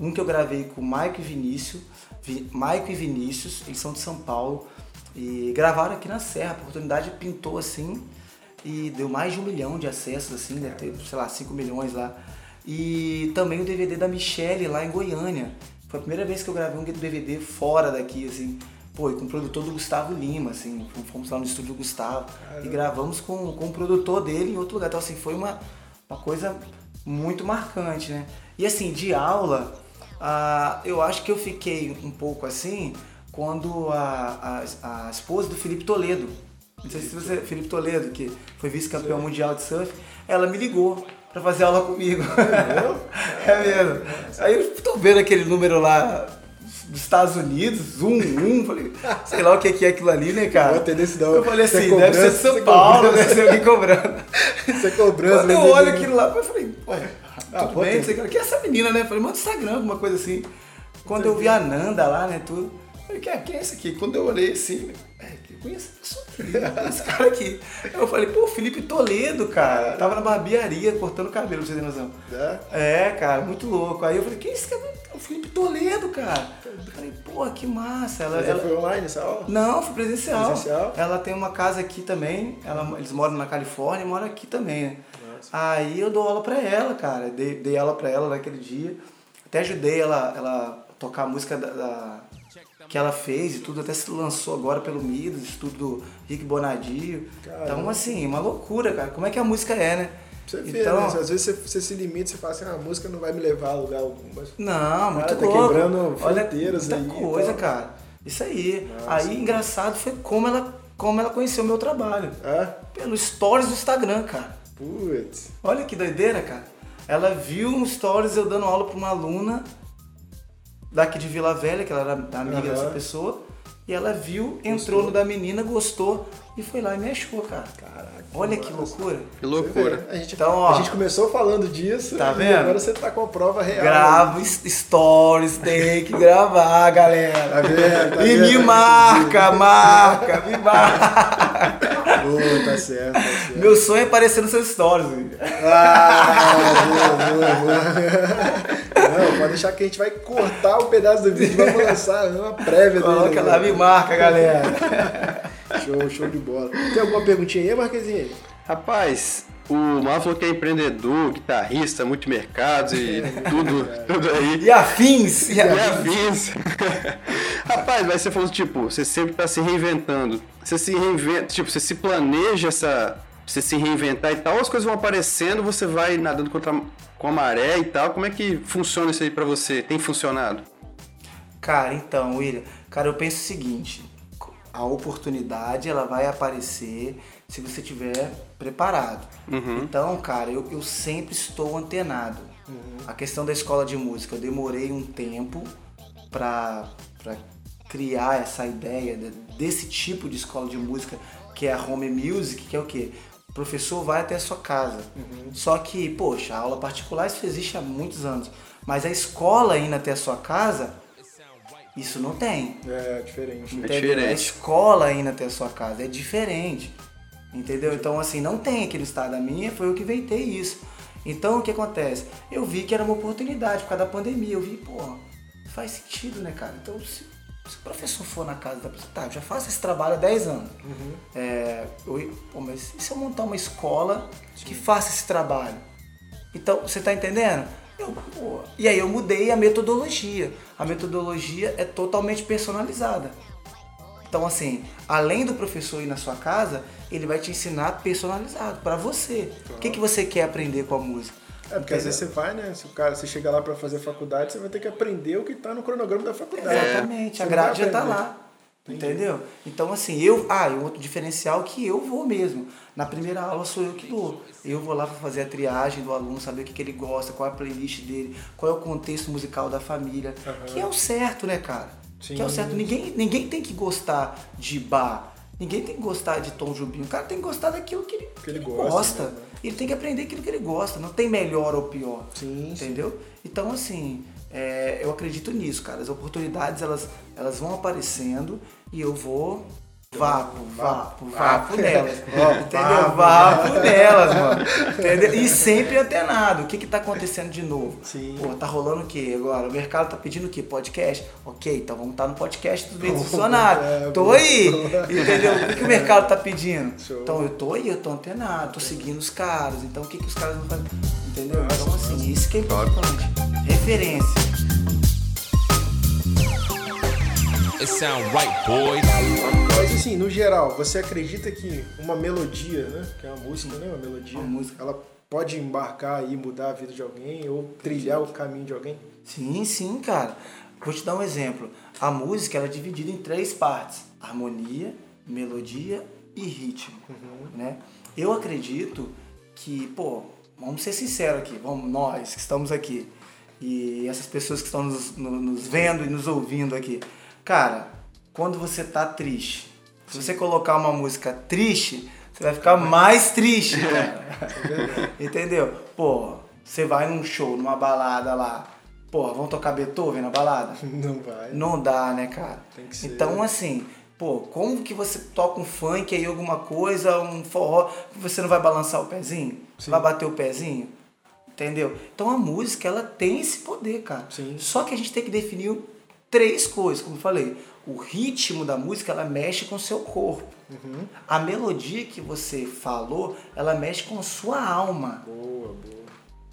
Um que eu gravei com o Maico e Vinícius, Vi, Maico e Vinícius, eles são de São Paulo, e gravaram aqui na Serra, a oportunidade pintou assim, e deu mais de um milhão de acessos, assim, deve ter, sei lá, 5 milhões lá. E também o DVD da Michelle lá em Goiânia. Foi a primeira vez que eu gravei um DVD fora daqui, assim. Pô, e com o produtor do Gustavo Lima, assim. Fomos lá no estúdio do Gustavo e gravamos com, com o produtor dele em outro lugar. Então, assim, foi uma, uma coisa muito marcante, né? E assim, de aula, ah, eu acho que eu fiquei um pouco assim quando a, a, a esposa do Felipe Toledo, não sei se você, Felipe Toledo, que foi vice-campeão mundial de surf, ela me ligou pra fazer aula comigo. É mesmo? Aí eu tô vendo aquele número lá dos Estados Unidos, um, um, falei, sei lá o que que é aquilo ali, né, cara? Vou esse não. Eu falei é assim, deve ser São é Paulo, cobrança. deve ser alguém cobrando. É cobrança. Quando eu né, olho aquilo lá, eu falei, ué, Ah, tudo bem, não sei o que. É essa menina, né? Eu falei, manda Instagram, alguma coisa assim. Quando eu vi a Nanda lá, né, tudo. eu Falei, quem é, quem é esse aqui? Quando eu olhei assim, é, conheço esse cara aqui. Eu falei, pô, Felipe Toledo, cara. Tava na barbearia cortando cabelo, pra você ter noção. É? É, cara, muito louco. Aí eu falei, quem é esse cara? Toledo, cara. Eu falei, pô, que massa. Ela, Mas ela- foi online essa aula? Não, foi presencial. Presencial? Ela tem uma casa aqui também. Ela, eles moram na Califórnia e moram aqui também, né? Nossa. Aí eu dou aula pra ela, cara. Dei, dei aula pra ela naquele dia. Até ajudei ela, ela a tocar a música da, da- que ela fez e tudo. Até se lançou agora pelo Midas, estudo do Rick Bonadio. Caramba. Então, assim, uma loucura, cara. Como é que a música é, né? Você vê, então, né? Às vezes você, você se limita, você fala assim, ah, a música não vai me levar a lugar algum. Mas... Não, muito Cara, tá louco. quebrando Olha, fronteiras muita aí, coisa, então. cara. Isso aí. Nossa. Aí, engraçado foi como ela, como ela conheceu o meu trabalho. Ah, Pelo stories do Instagram, cara. putz. Olha que doideira, cara. Ela viu um stories eu dando aula pra uma aluna daqui de Vila Velha, que ela era amiga Aham. dessa pessoa. E ela viu, entrou no da menina, gostou e foi lá e me achou, cara. Caraca. Olha que loucura. Que loucura. A gente, Então, ó. a gente começou falando disso Tá e vendo? agora você tá com a prova real. Grava stories, tem que gravar, galera. Tá vendo? Tá e vendo? me marca, marca, me marca. Boa, tá certo, tá certo. Meu sonho é aparecer nos seus stories. Ah, boa, boa, boa. Não, pode deixar que a gente vai cortar o pedaço do vídeo e vamos lançar uma prévia dele. Coloca lá, me marca, galera. Show, show de bola. Tem alguma perguntinha aí, Marquezinho? Rapaz, o Mar falou que é empreendedor, guitarrista, multimercados e tudo, tudo aí. E afins. E E afins. afins. Rapaz, mas você falou tipo, você sempre tá se reinventando. Você se reinventa, tipo, você se planeja essa. Você se reinventar e tal, as coisas vão aparecendo, você vai nadando contra, com a maré e tal. Como é que funciona isso aí pra você? Tem funcionado? Cara, então, William, cara, eu penso o seguinte, a oportunidade ela vai aparecer se você tiver preparado. Então, cara, eu, eu sempre estou antenado. A questão da escola de música, eu demorei um tempo pra, pra criar essa ideia de- desse tipo de escola de música que é a home music, que é o quê? O professor vai até a sua casa. Só que, poxa, a aula particular isso existe há muitos anos. Mas a escola indo até a sua casa, isso não tem. É, diferente. Entendeu? diferente. A escola indo até a sua casa é diferente. Entendeu? Então, assim, não tem aqui no estado da minha, foi eu que inventei isso. Então, o que acontece? Eu vi que era uma oportunidade por causa da pandemia. Eu vi, pô, faz sentido, né, cara? Então, se, se o professor for na casa da pessoa, tá, eu já faço esse trabalho há 10 anos. É, eu, pô, mas e se eu montar uma escola que faça esse trabalho? Então, você tá entendendo? Eu, pô, e aí eu mudei a metodologia. A metodologia é totalmente personalizada. Então, assim, além do professor ir na sua casa, ele vai te ensinar personalizado para você. O que, que você quer aprender com a música? É, porque às vezes você vai, né? Se o cara você chega lá pra fazer faculdade, você vai ter que aprender o que tá no cronograma da faculdade. Exatamente, Você a grade já tá aprender. Lá. Entendeu? Então, assim, eu. Ah, e um outro diferencial é que eu vou mesmo. Na primeira aula sou eu que dou. Eu vou lá para fazer a triagem do aluno, saber o que, que ele gosta, qual é a playlist dele, qual é o contexto musical da família. Que é o certo, né, cara? Sim. Que é o certo. Ninguém, ninguém tem que gostar de bar. Ninguém tem que gostar de Tom Jubim. O cara tem que gostar daquilo que ele, Que ele que gosta, né? Ele tem que aprender aquilo que ele gosta. Não tem melhor ou pior. Sim, sim. Entendeu? Então, assim, é, eu acredito nisso, cara. As oportunidades, elas, elas vão aparecendo e eu vou vapo, vapo, vapo nelas. entendeu? Vapo nelas, mano. Entendeu? E sempre antenado. O que que tá acontecendo de novo? Sim. Pô, tá rolando o quê agora? O mercado tá pedindo o quê? Podcast? Ok, então vamos estar no podcast dos bem funcionários. É, Tô boa, aí. boa. Entendeu? O que, que o mercado tá pedindo? Show. Então eu tô aí, eu tô antenado, tô seguindo os caras. Então o que, que os caras vão fazer? Entendeu? Então assim, isso que é importante. Referência. It sound right, boys. Mas assim, no geral, você acredita que uma melodia, né? Que é uma música, né? Uma melodia. Uma música. Ela pode embarcar e mudar a vida de alguém ou trilhar o caminho de alguém? Sim, sim, cara. Vou te dar um exemplo. A música ela é dividida em três partes: harmonia, melodia e ritmo, né? Eu acredito que, pô, vamos ser sinceros aqui, vamos nós que estamos aqui e essas pessoas que estão nos, no- nos vendo e nos ouvindo aqui, cara, quando você tá triste, se você colocar uma música triste, você vai ficar mais triste, cara. Entendeu? Pô, você vai num show, numa balada lá. Pô, vão tocar Beethoven na balada? Não vai. Não dá, né, cara? Tem que ser. Então, assim, pô, como que você toca um funk aí, alguma coisa, um forró, você não vai balançar o pezinho? Vai bater o pezinho? Entendeu? Então a música, ela tem esse poder, cara. Sim. Só que a gente tem que definir três coisas, como eu falei. O ritmo da música, ela mexe com o seu corpo. Uhum. A melodia que você falou, ela mexe com a sua alma. Boa, boa.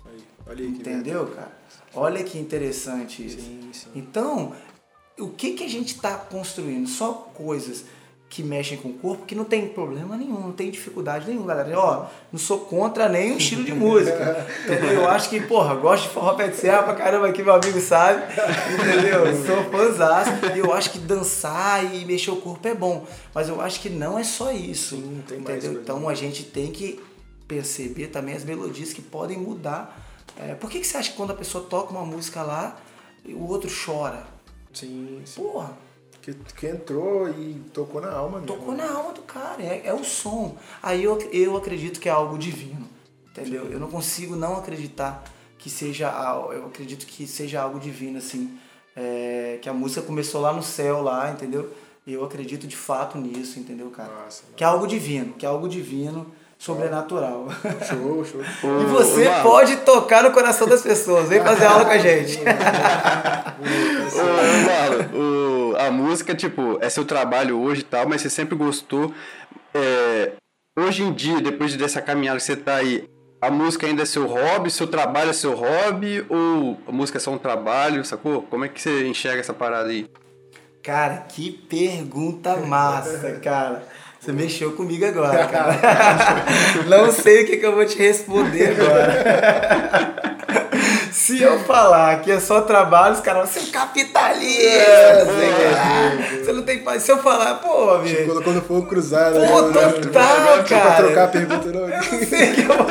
Aí, olha aí que Entendeu, cara? Olha que interessante isso. Sim, sim. Então, o que, que a gente está construindo? Só coisas que mexem com o corpo que não tem problema nenhum, não tem dificuldade nenhuma, galera. Ó, não sou contra nenhum estilo de música. entendeu? Eu acho que, porra, gosto de forró pé de serra pra caramba aqui, meu amigo sabe. Entendeu? Eu sou fãzaço. E eu acho que dançar e mexer o corpo é bom. Mas eu acho que não é só isso. Sim, entendeu? Então a gente tem que perceber também as melodias que podem mudar. É, por que, que você acha que quando a pessoa toca uma música lá, o outro chora? Sim, sim. Porra, Que, que entrou e tocou na alma mesmo. tocou na alma do cara, é, é o som. Aí eu, eu acredito que é algo divino, entendeu? Eu não consigo não acreditar que seja, al- eu acredito que seja algo divino, assim, é, que a música começou lá no céu, lá, entendeu? Eu acredito de fato nisso, entendeu, cara? Nossa, Que é algo divino, que é algo divino, sobrenatural. show, show. E você Ô, pode tocar no coração das pessoas. Vem fazer aula com a gente. Ô, Marlon, o- a música, tipo, é seu trabalho hoje e tal, mas você sempre gostou. É, hoje em dia, depois dessa caminhada que você tá aí, a música ainda é seu hobby, seu trabalho é seu hobby, ou a música é só um trabalho, sacou? Como é que você enxerga essa parada aí? Cara, que pergunta massa, cara. Você mexeu comigo agora, cara. Não sei o que, que eu vou te responder agora. Se eu falar que é só trabalho, os caras vão ser um capitalista. É, você, você não tem paz. Se eu falar, pô, amigo. Quando, quando for cruzar, Pô, total, Não cara. pra trocar a pergunta, não. não sei o que eu vou,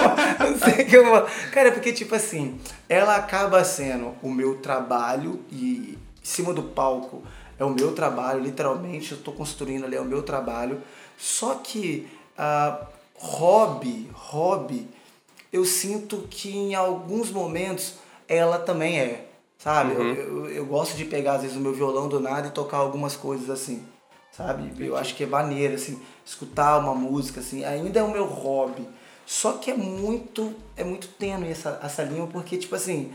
não sei o que eu vou. Cara, porque tipo assim, ela acaba sendo o meu trabalho e em cima do palco é o meu trabalho, literalmente, eu tô construindo ali, é o meu trabalho. Só que ah, hobby, hobby, eu sinto que em alguns momentos ela também é. Sabe? Eu, eu, eu gosto de pegar, às vezes, o meu violão do nada e tocar algumas coisas assim. Sabe? Eu acho que é maneiro, assim, escutar uma música, assim, ainda é o meu hobby. Só que é muito, é muito tênue essa, essa linha, porque, tipo assim,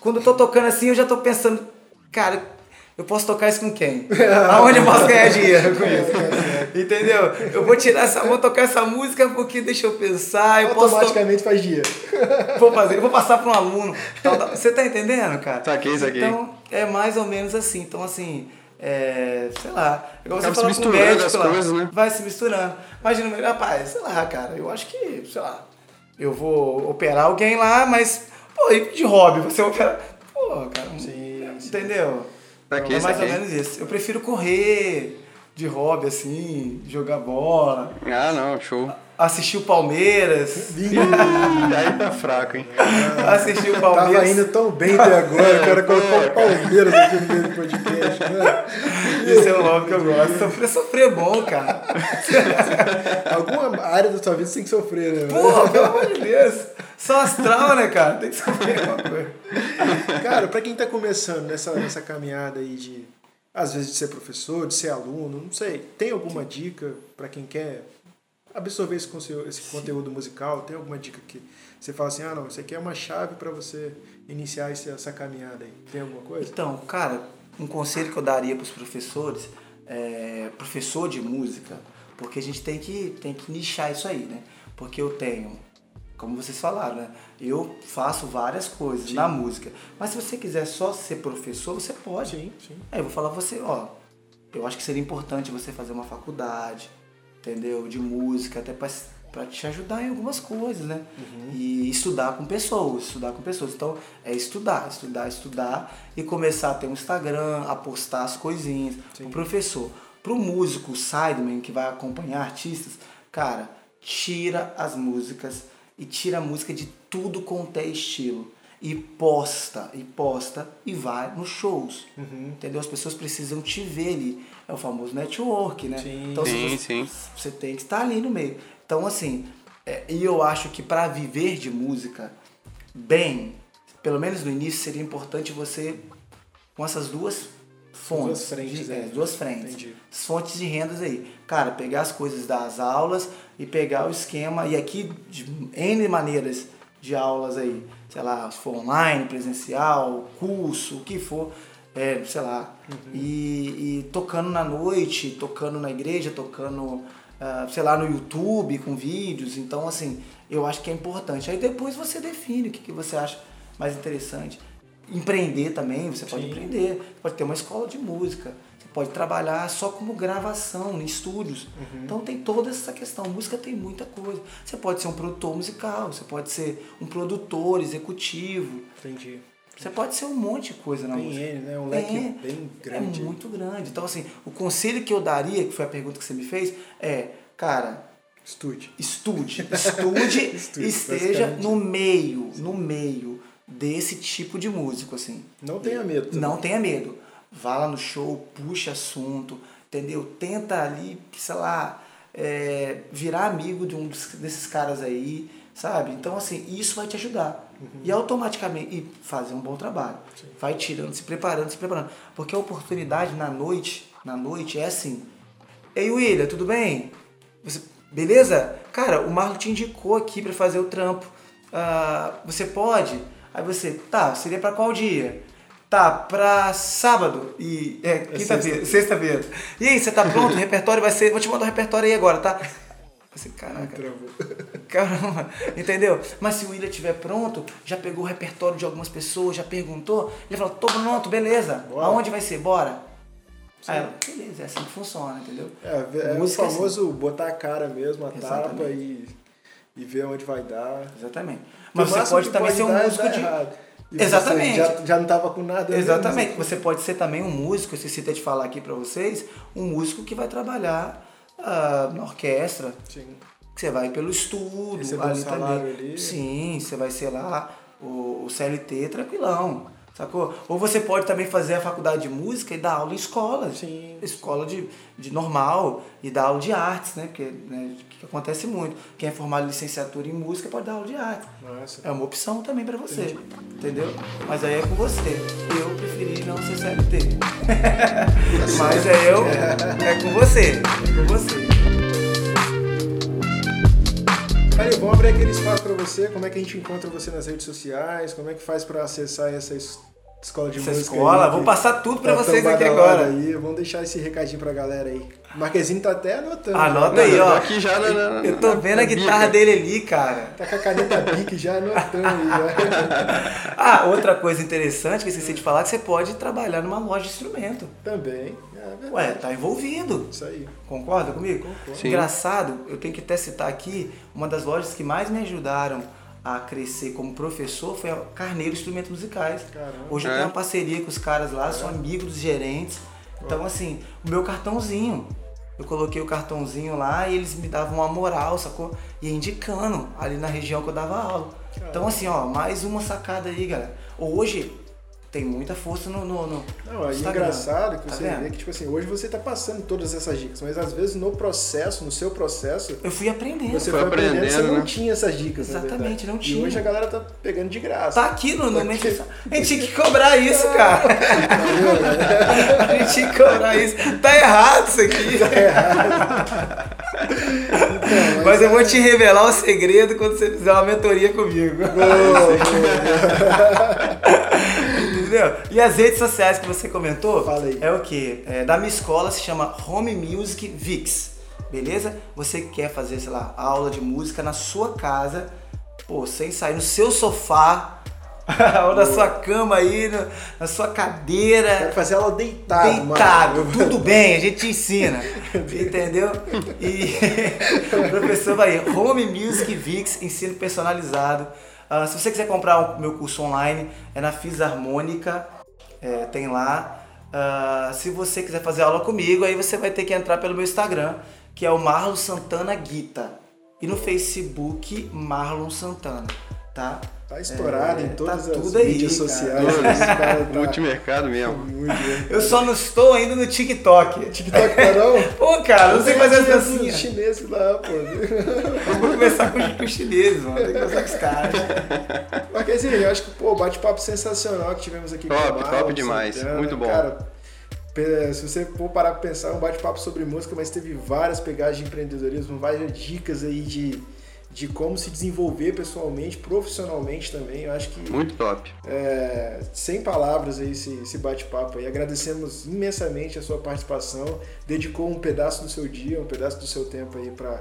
quando eu tô tocando assim, eu já tô pensando, cara, eu posso tocar isso com quem? Aonde eu posso ganhar dinheiro com isso? Entendeu? Eu vou tirar essa, vou tocar essa música porque deixa eu pensar, eu posso to- Automaticamente faz dia. vou fazer, vou passar para um aluno. tal, tal. Você tá entendendo, cara? Saquei, saquei. Então, é mais ou menos assim. Então, assim, é, sei lá. Igual você Acaba se fala com o misturando médico as lá, coisas, né? Vai se misturando. Imagina, rapaz, sei lá, cara, eu acho que, sei lá, eu vou operar alguém lá, mas, pô, e de hobby, você opera. Pô, cara, Sim, sim. entendeu? Saquei, é mais ou menos isso. Eu prefiro correr de hobby, assim, jogar bola, Ah, não, show. assistir o Palmeiras. Ih, aí tá fraco, hein? assistir o Palmeiras. Tava indo tão bem até agora, o cara colocou o Palmeiras aqui no meio do podcast, né? Esse é o hobby que eu gosto. Sofrer, sofrer é bom, cara. Alguma área da sua vida você tem que sofrer, né? Porra, pelo amor de Deus. Só astral, né, cara? Tem que sofrer alguma coisa. Cara, pra quem tá começando nessa, nessa caminhada aí de, às vezes, de ser professor, de ser aluno, não sei, tem alguma dica pra quem quer absorver esse, conteúdo, esse conteúdo musical? Tem alguma dica que você fala assim, ah, não, isso aqui é uma chave pra você iniciar essa caminhada aí? Tem alguma coisa? Então, cara, um conselho que eu daria para os professores, é, professor de música, porque a gente tem que, tem que nichar isso aí, né? Porque eu tenho, como vocês falaram, né? Eu faço várias coisas na música. Mas se você quiser só ser professor, você pode. Sim, sim. Aí eu vou falar pra você, ó, eu acho que seria importante você fazer uma faculdade, entendeu? De música, até pra, pra te ajudar em algumas coisas, né? E estudar com pessoas, estudar com pessoas. Então, é estudar, estudar, estudar e começar a ter um Instagram, a postar as coisinhas. O professor, pro músico sideman que vai acompanhar artistas, cara, tira as músicas e tira a música de tudo quanto é estilo e posta, e posta e vai nos shows. Entendeu? As pessoas precisam te ver ali. É o famoso network, né? Sim. então, Sim, você, sim. você tem que estar ali no meio. Então, assim, é, e eu acho que para viver de música bem, pelo menos no início, seria importante você com essas duas fontes. Duas frentes de, é, duas frentes. Entendi. Fontes de rendas aí. Cara, pegar as coisas das aulas e pegar o esquema, e aqui de N maneiras de aulas aí, sei lá, se for online, presencial, curso, o que for, é, sei lá, e, e tocando na noite, tocando na igreja, tocando, ah, sei lá, no YouTube com vídeos, então assim, eu acho que é importante. Aí depois você define o que, que você acha mais interessante. Empreender também, você pode Sim. empreender, você pode ter uma escola de música, pode trabalhar só como gravação, em estúdios. Então tem toda essa questão. Música tem muita coisa. Você pode ser um produtor musical, você pode ser um produtor executivo, Entendi. você pode ser um monte de coisa na Tem música. N, né? Um leque É, bem grande. É muito grande. Então, assim, o conselho que eu daria, que foi a pergunta que você me fez, é, cara, Estude. estude, estude, Estude, e esteja no meio, no meio desse tipo de músico, assim. Não tenha medo. também. Não tenha medo. Vá lá no show, puxa assunto, entendeu? Tenta ali, sei lá, é, virar amigo de um desses caras aí, sabe? Então, assim, isso vai te ajudar. E automaticamente, e fazer um bom trabalho. Vai tirando, se preparando, se preparando. Porque a oportunidade na noite, na noite é assim. Ei, William, tudo bem? Você, beleza? Cara, o Marlon te indicou aqui pra fazer o trampo. Ah, você pode? Aí você, tá, seria pra qual dia? Tá, pra sábado e. É, quinta-feira, sexta-feira. E aí, você tá pronto? O repertório vai ser. Vou te mandar o repertório aí agora, tá? Você, caraca. Travou. Caramba, entendeu? Mas se o William estiver pronto, já pegou o repertório de algumas pessoas, já perguntou, ele falou, tô pronto, beleza. Bora. Aonde vai ser? Bora. Aí ela, beleza, é assim que funciona, entendeu? É, é o é assim. famoso botar a cara mesmo, a tapa Exatamente. e, e ver onde vai dar. Exatamente. Mas você pode também ser um é músico de. errado. Você Exatamente. Já, já não tava com nada. mesmo, Exatamente. Você pode ser também um músico, esqueci até de falar aqui pra vocês, um músico que vai trabalhar ah, na orquestra, Sim. você vai pelo estudo um ali salário também. ali. Sim, você vai ser lá o, o CLT tranquilão. Sacou? Ou você pode também fazer a faculdade de música e dar aula em escolas. Sim. Escola de, de normal e dar aula de artes, né? Porque né, que acontece muito. Quem é formado em licenciatura em música pode dar aula de arte. Nossa. É uma opção também pra você, entendeu? Mas aí é com você. Eu preferi não ser CLT. Mas é eu, é com você, é com você. Aí, vamos abrir aquele espaço pra você. Como é que a gente encontra você nas redes sociais? Como é que faz pra acessar essa es- escola de Essa música? escola, aí, vou passar tudo pra tá vocês aqui agora. Aí. Vamos deixar esse recadinho pra galera aí. O Marquezinho tá até anotando. Anota já. aí, eu tô ó. aqui já na- na- Eu tô na- vendo a guitarra bica. dele ali, cara. Tá com a caneta bique já anotando aí. Já. Ah, outra coisa interessante que eu esqueci de falar é que você pode trabalhar numa loja de instrumento. Também. É verdade. Ué, tá envolvido. Isso aí. Concorda comigo? Sim. Engraçado, eu tenho que até citar aqui, uma das lojas que mais me ajudaram a crescer como professor foi a Carneiro Instrumentos Musicais. Caramba. Hoje eu É? tenho uma parceria com os caras lá, É. sou amigo dos gerentes. Então, assim, o meu cartãozinho. Eu coloquei o cartãozinho lá e eles me davam uma moral, sacou? E indicando ali na região que eu dava aula. Então, assim, ó, mais uma sacada aí, galera. Hoje tem muita força no, no, no Não, é engraçado que Tá você vendo? vê que, tipo assim, hoje você tá passando todas essas dicas, mas às vezes no processo, no seu processo, Eu fui aprendendo. você Foi foi aprendendo, você aprendendo, não né? tinha essas dicas, Exatamente, não E tinha. hoje a galera tá pegando de graça. Tá aqui no, no Mente- A gente tinha que cobrar isso, cara. A gente tinha que cobrar isso. Tá errado isso aqui. Mas eu vou te revelar o segredo quando você fizer uma mentoria comigo. Entendeu? E as redes sociais que você comentou é o que? da minha escola se chama Home Music Vix. Beleza? Você que quer fazer, sei lá, aula de música na sua casa, pô, sem sair no seu sofá, ou na sua cama aí, no- na sua cadeira. Quero fazer ela deitado, Deitado, mano. tudo bem, a gente te ensina. Entendeu? E o professor vai Home Music Vix, ensino personalizado. Ah, se você quiser comprar o meu curso online, é na Fisarmônica, é, tem lá. Ah, se você quiser fazer aula comigo, aí você vai ter que entrar pelo meu Instagram, que é o Marlon Santana Guita. E no Facebook, Marlon Santana, tá? Tá estourado É, em todas tá as aí, mídias cara. sociais. Cara tá Multimercado mesmo. muito bem. Eu só não estou ainda no TikTok. TikTok tá não? Pô, cara, eu não sei fazer as Tem os dancinhas. chineses lá, pô. Eu vou começar com, os- com os chineses, mano. Tem que começar com os caras. Marquezinho, eu acho que, pô, bate-papo sensacional que tivemos aqui Top, com o Marlon, top demais. Santana. Muito bom. Cara, se você for parar pra pensar, é um bate-papo sobre música, mas teve várias pegadas de empreendedorismo, várias dicas aí de, de como se desenvolver pessoalmente, profissionalmente também. Eu acho que Muito top. é, sem palavras aí esse, esse bate-papo aí. Agradecemos imensamente a sua participação. Dedicou um pedaço do seu dia, um pedaço do seu tempo aí para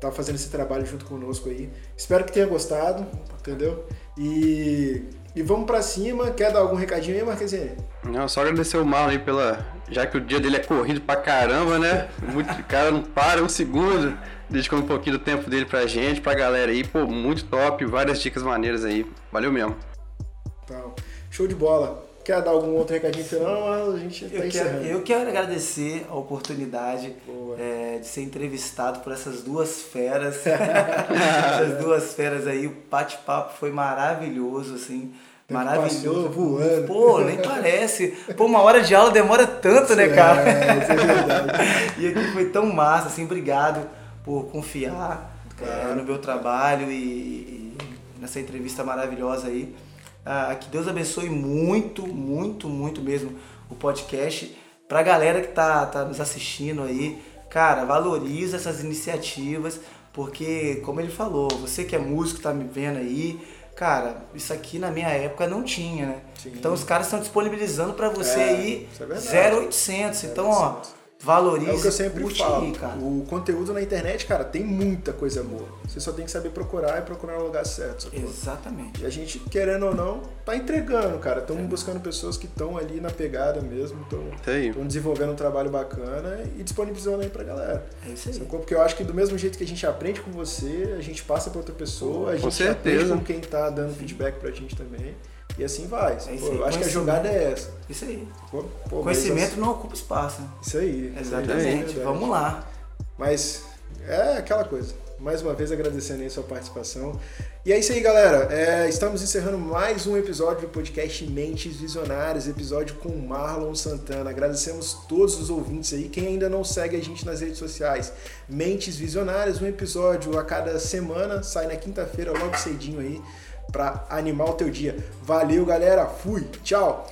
estar tá fazendo esse trabalho junto conosco aí. Espero que tenha gostado, entendeu? E, e vamos para cima. Quer dar algum recadinho aí, Marquezinho? Não, só agradecer o Marlon aí pela. Já que o dia dele é corrido pra caramba, né? Muito, cara não para um segundo, dedicando um pouquinho do tempo dele pra gente, pra galera aí. Pô, muito top, várias dicas maneiras aí. Valeu mesmo. Então, show de bola. Quer dar algum outro recadinho final? Mas a gente tá Eu quero, encerrando. eu quero agradecer a oportunidade é, de ser entrevistado por essas duas feras. essas duas feras aí. O bate-papo foi maravilhoso, assim. Maravilhoso. passou voando. Pô, nem parece. Pô, uma hora de aula demora tanto, né, cara? É, isso é verdade. e aqui foi tão massa, assim, obrigado por confiar Claro. é, no meu trabalho e, e nessa entrevista maravilhosa aí. Ah, que Deus abençoe muito, muito, muito mesmo o podcast. Pra galera que tá, tá nos assistindo aí, cara, valoriza essas iniciativas, porque, como ele falou, você que é músico, tá me vendo aí, cara, isso aqui na minha época não tinha, né? Sim. Então os caras estão disponibilizando pra você É, aí é verdade. 0800. Então, ó, valoriza, É o que eu sempre curte falo. cara. O conteúdo na internet, cara, tem muita coisa boa. Você só tem que saber procurar e procurar no lugar certo. sacou? Exatamente. E a gente, querendo ou não, tá entregando, cara. É. Estamos buscando pessoas que estão ali na pegada mesmo, estão desenvolvendo um trabalho bacana e disponibilizando aí pra galera. É isso aí. Sacou? Porque eu acho que do mesmo jeito que a gente aprende com você, a gente passa pra outra pessoa, a gente aprende certeza. com quem tá dando feedback pra gente também. E assim vai. É aí. Eu acho que a jogada é essa. Isso aí. Pô, mas Conhecimento assim- não ocupa espaço. Isso aí. Exatamente. é. Vamos lá. Mas é aquela coisa. Mais uma vez agradecendo aí sua participação. E é isso aí, galera. É, estamos encerrando mais um episódio do podcast Mentes Visionárias, episódio com Marlon Santana. Agradecemos todos os ouvintes aí. Quem ainda não segue a gente nas redes sociais, Mentes Visionárias, um episódio a cada semana, sai na quinta-feira, logo cedinho aí, para animar o teu dia. Valeu, galera. Fui. Tchau.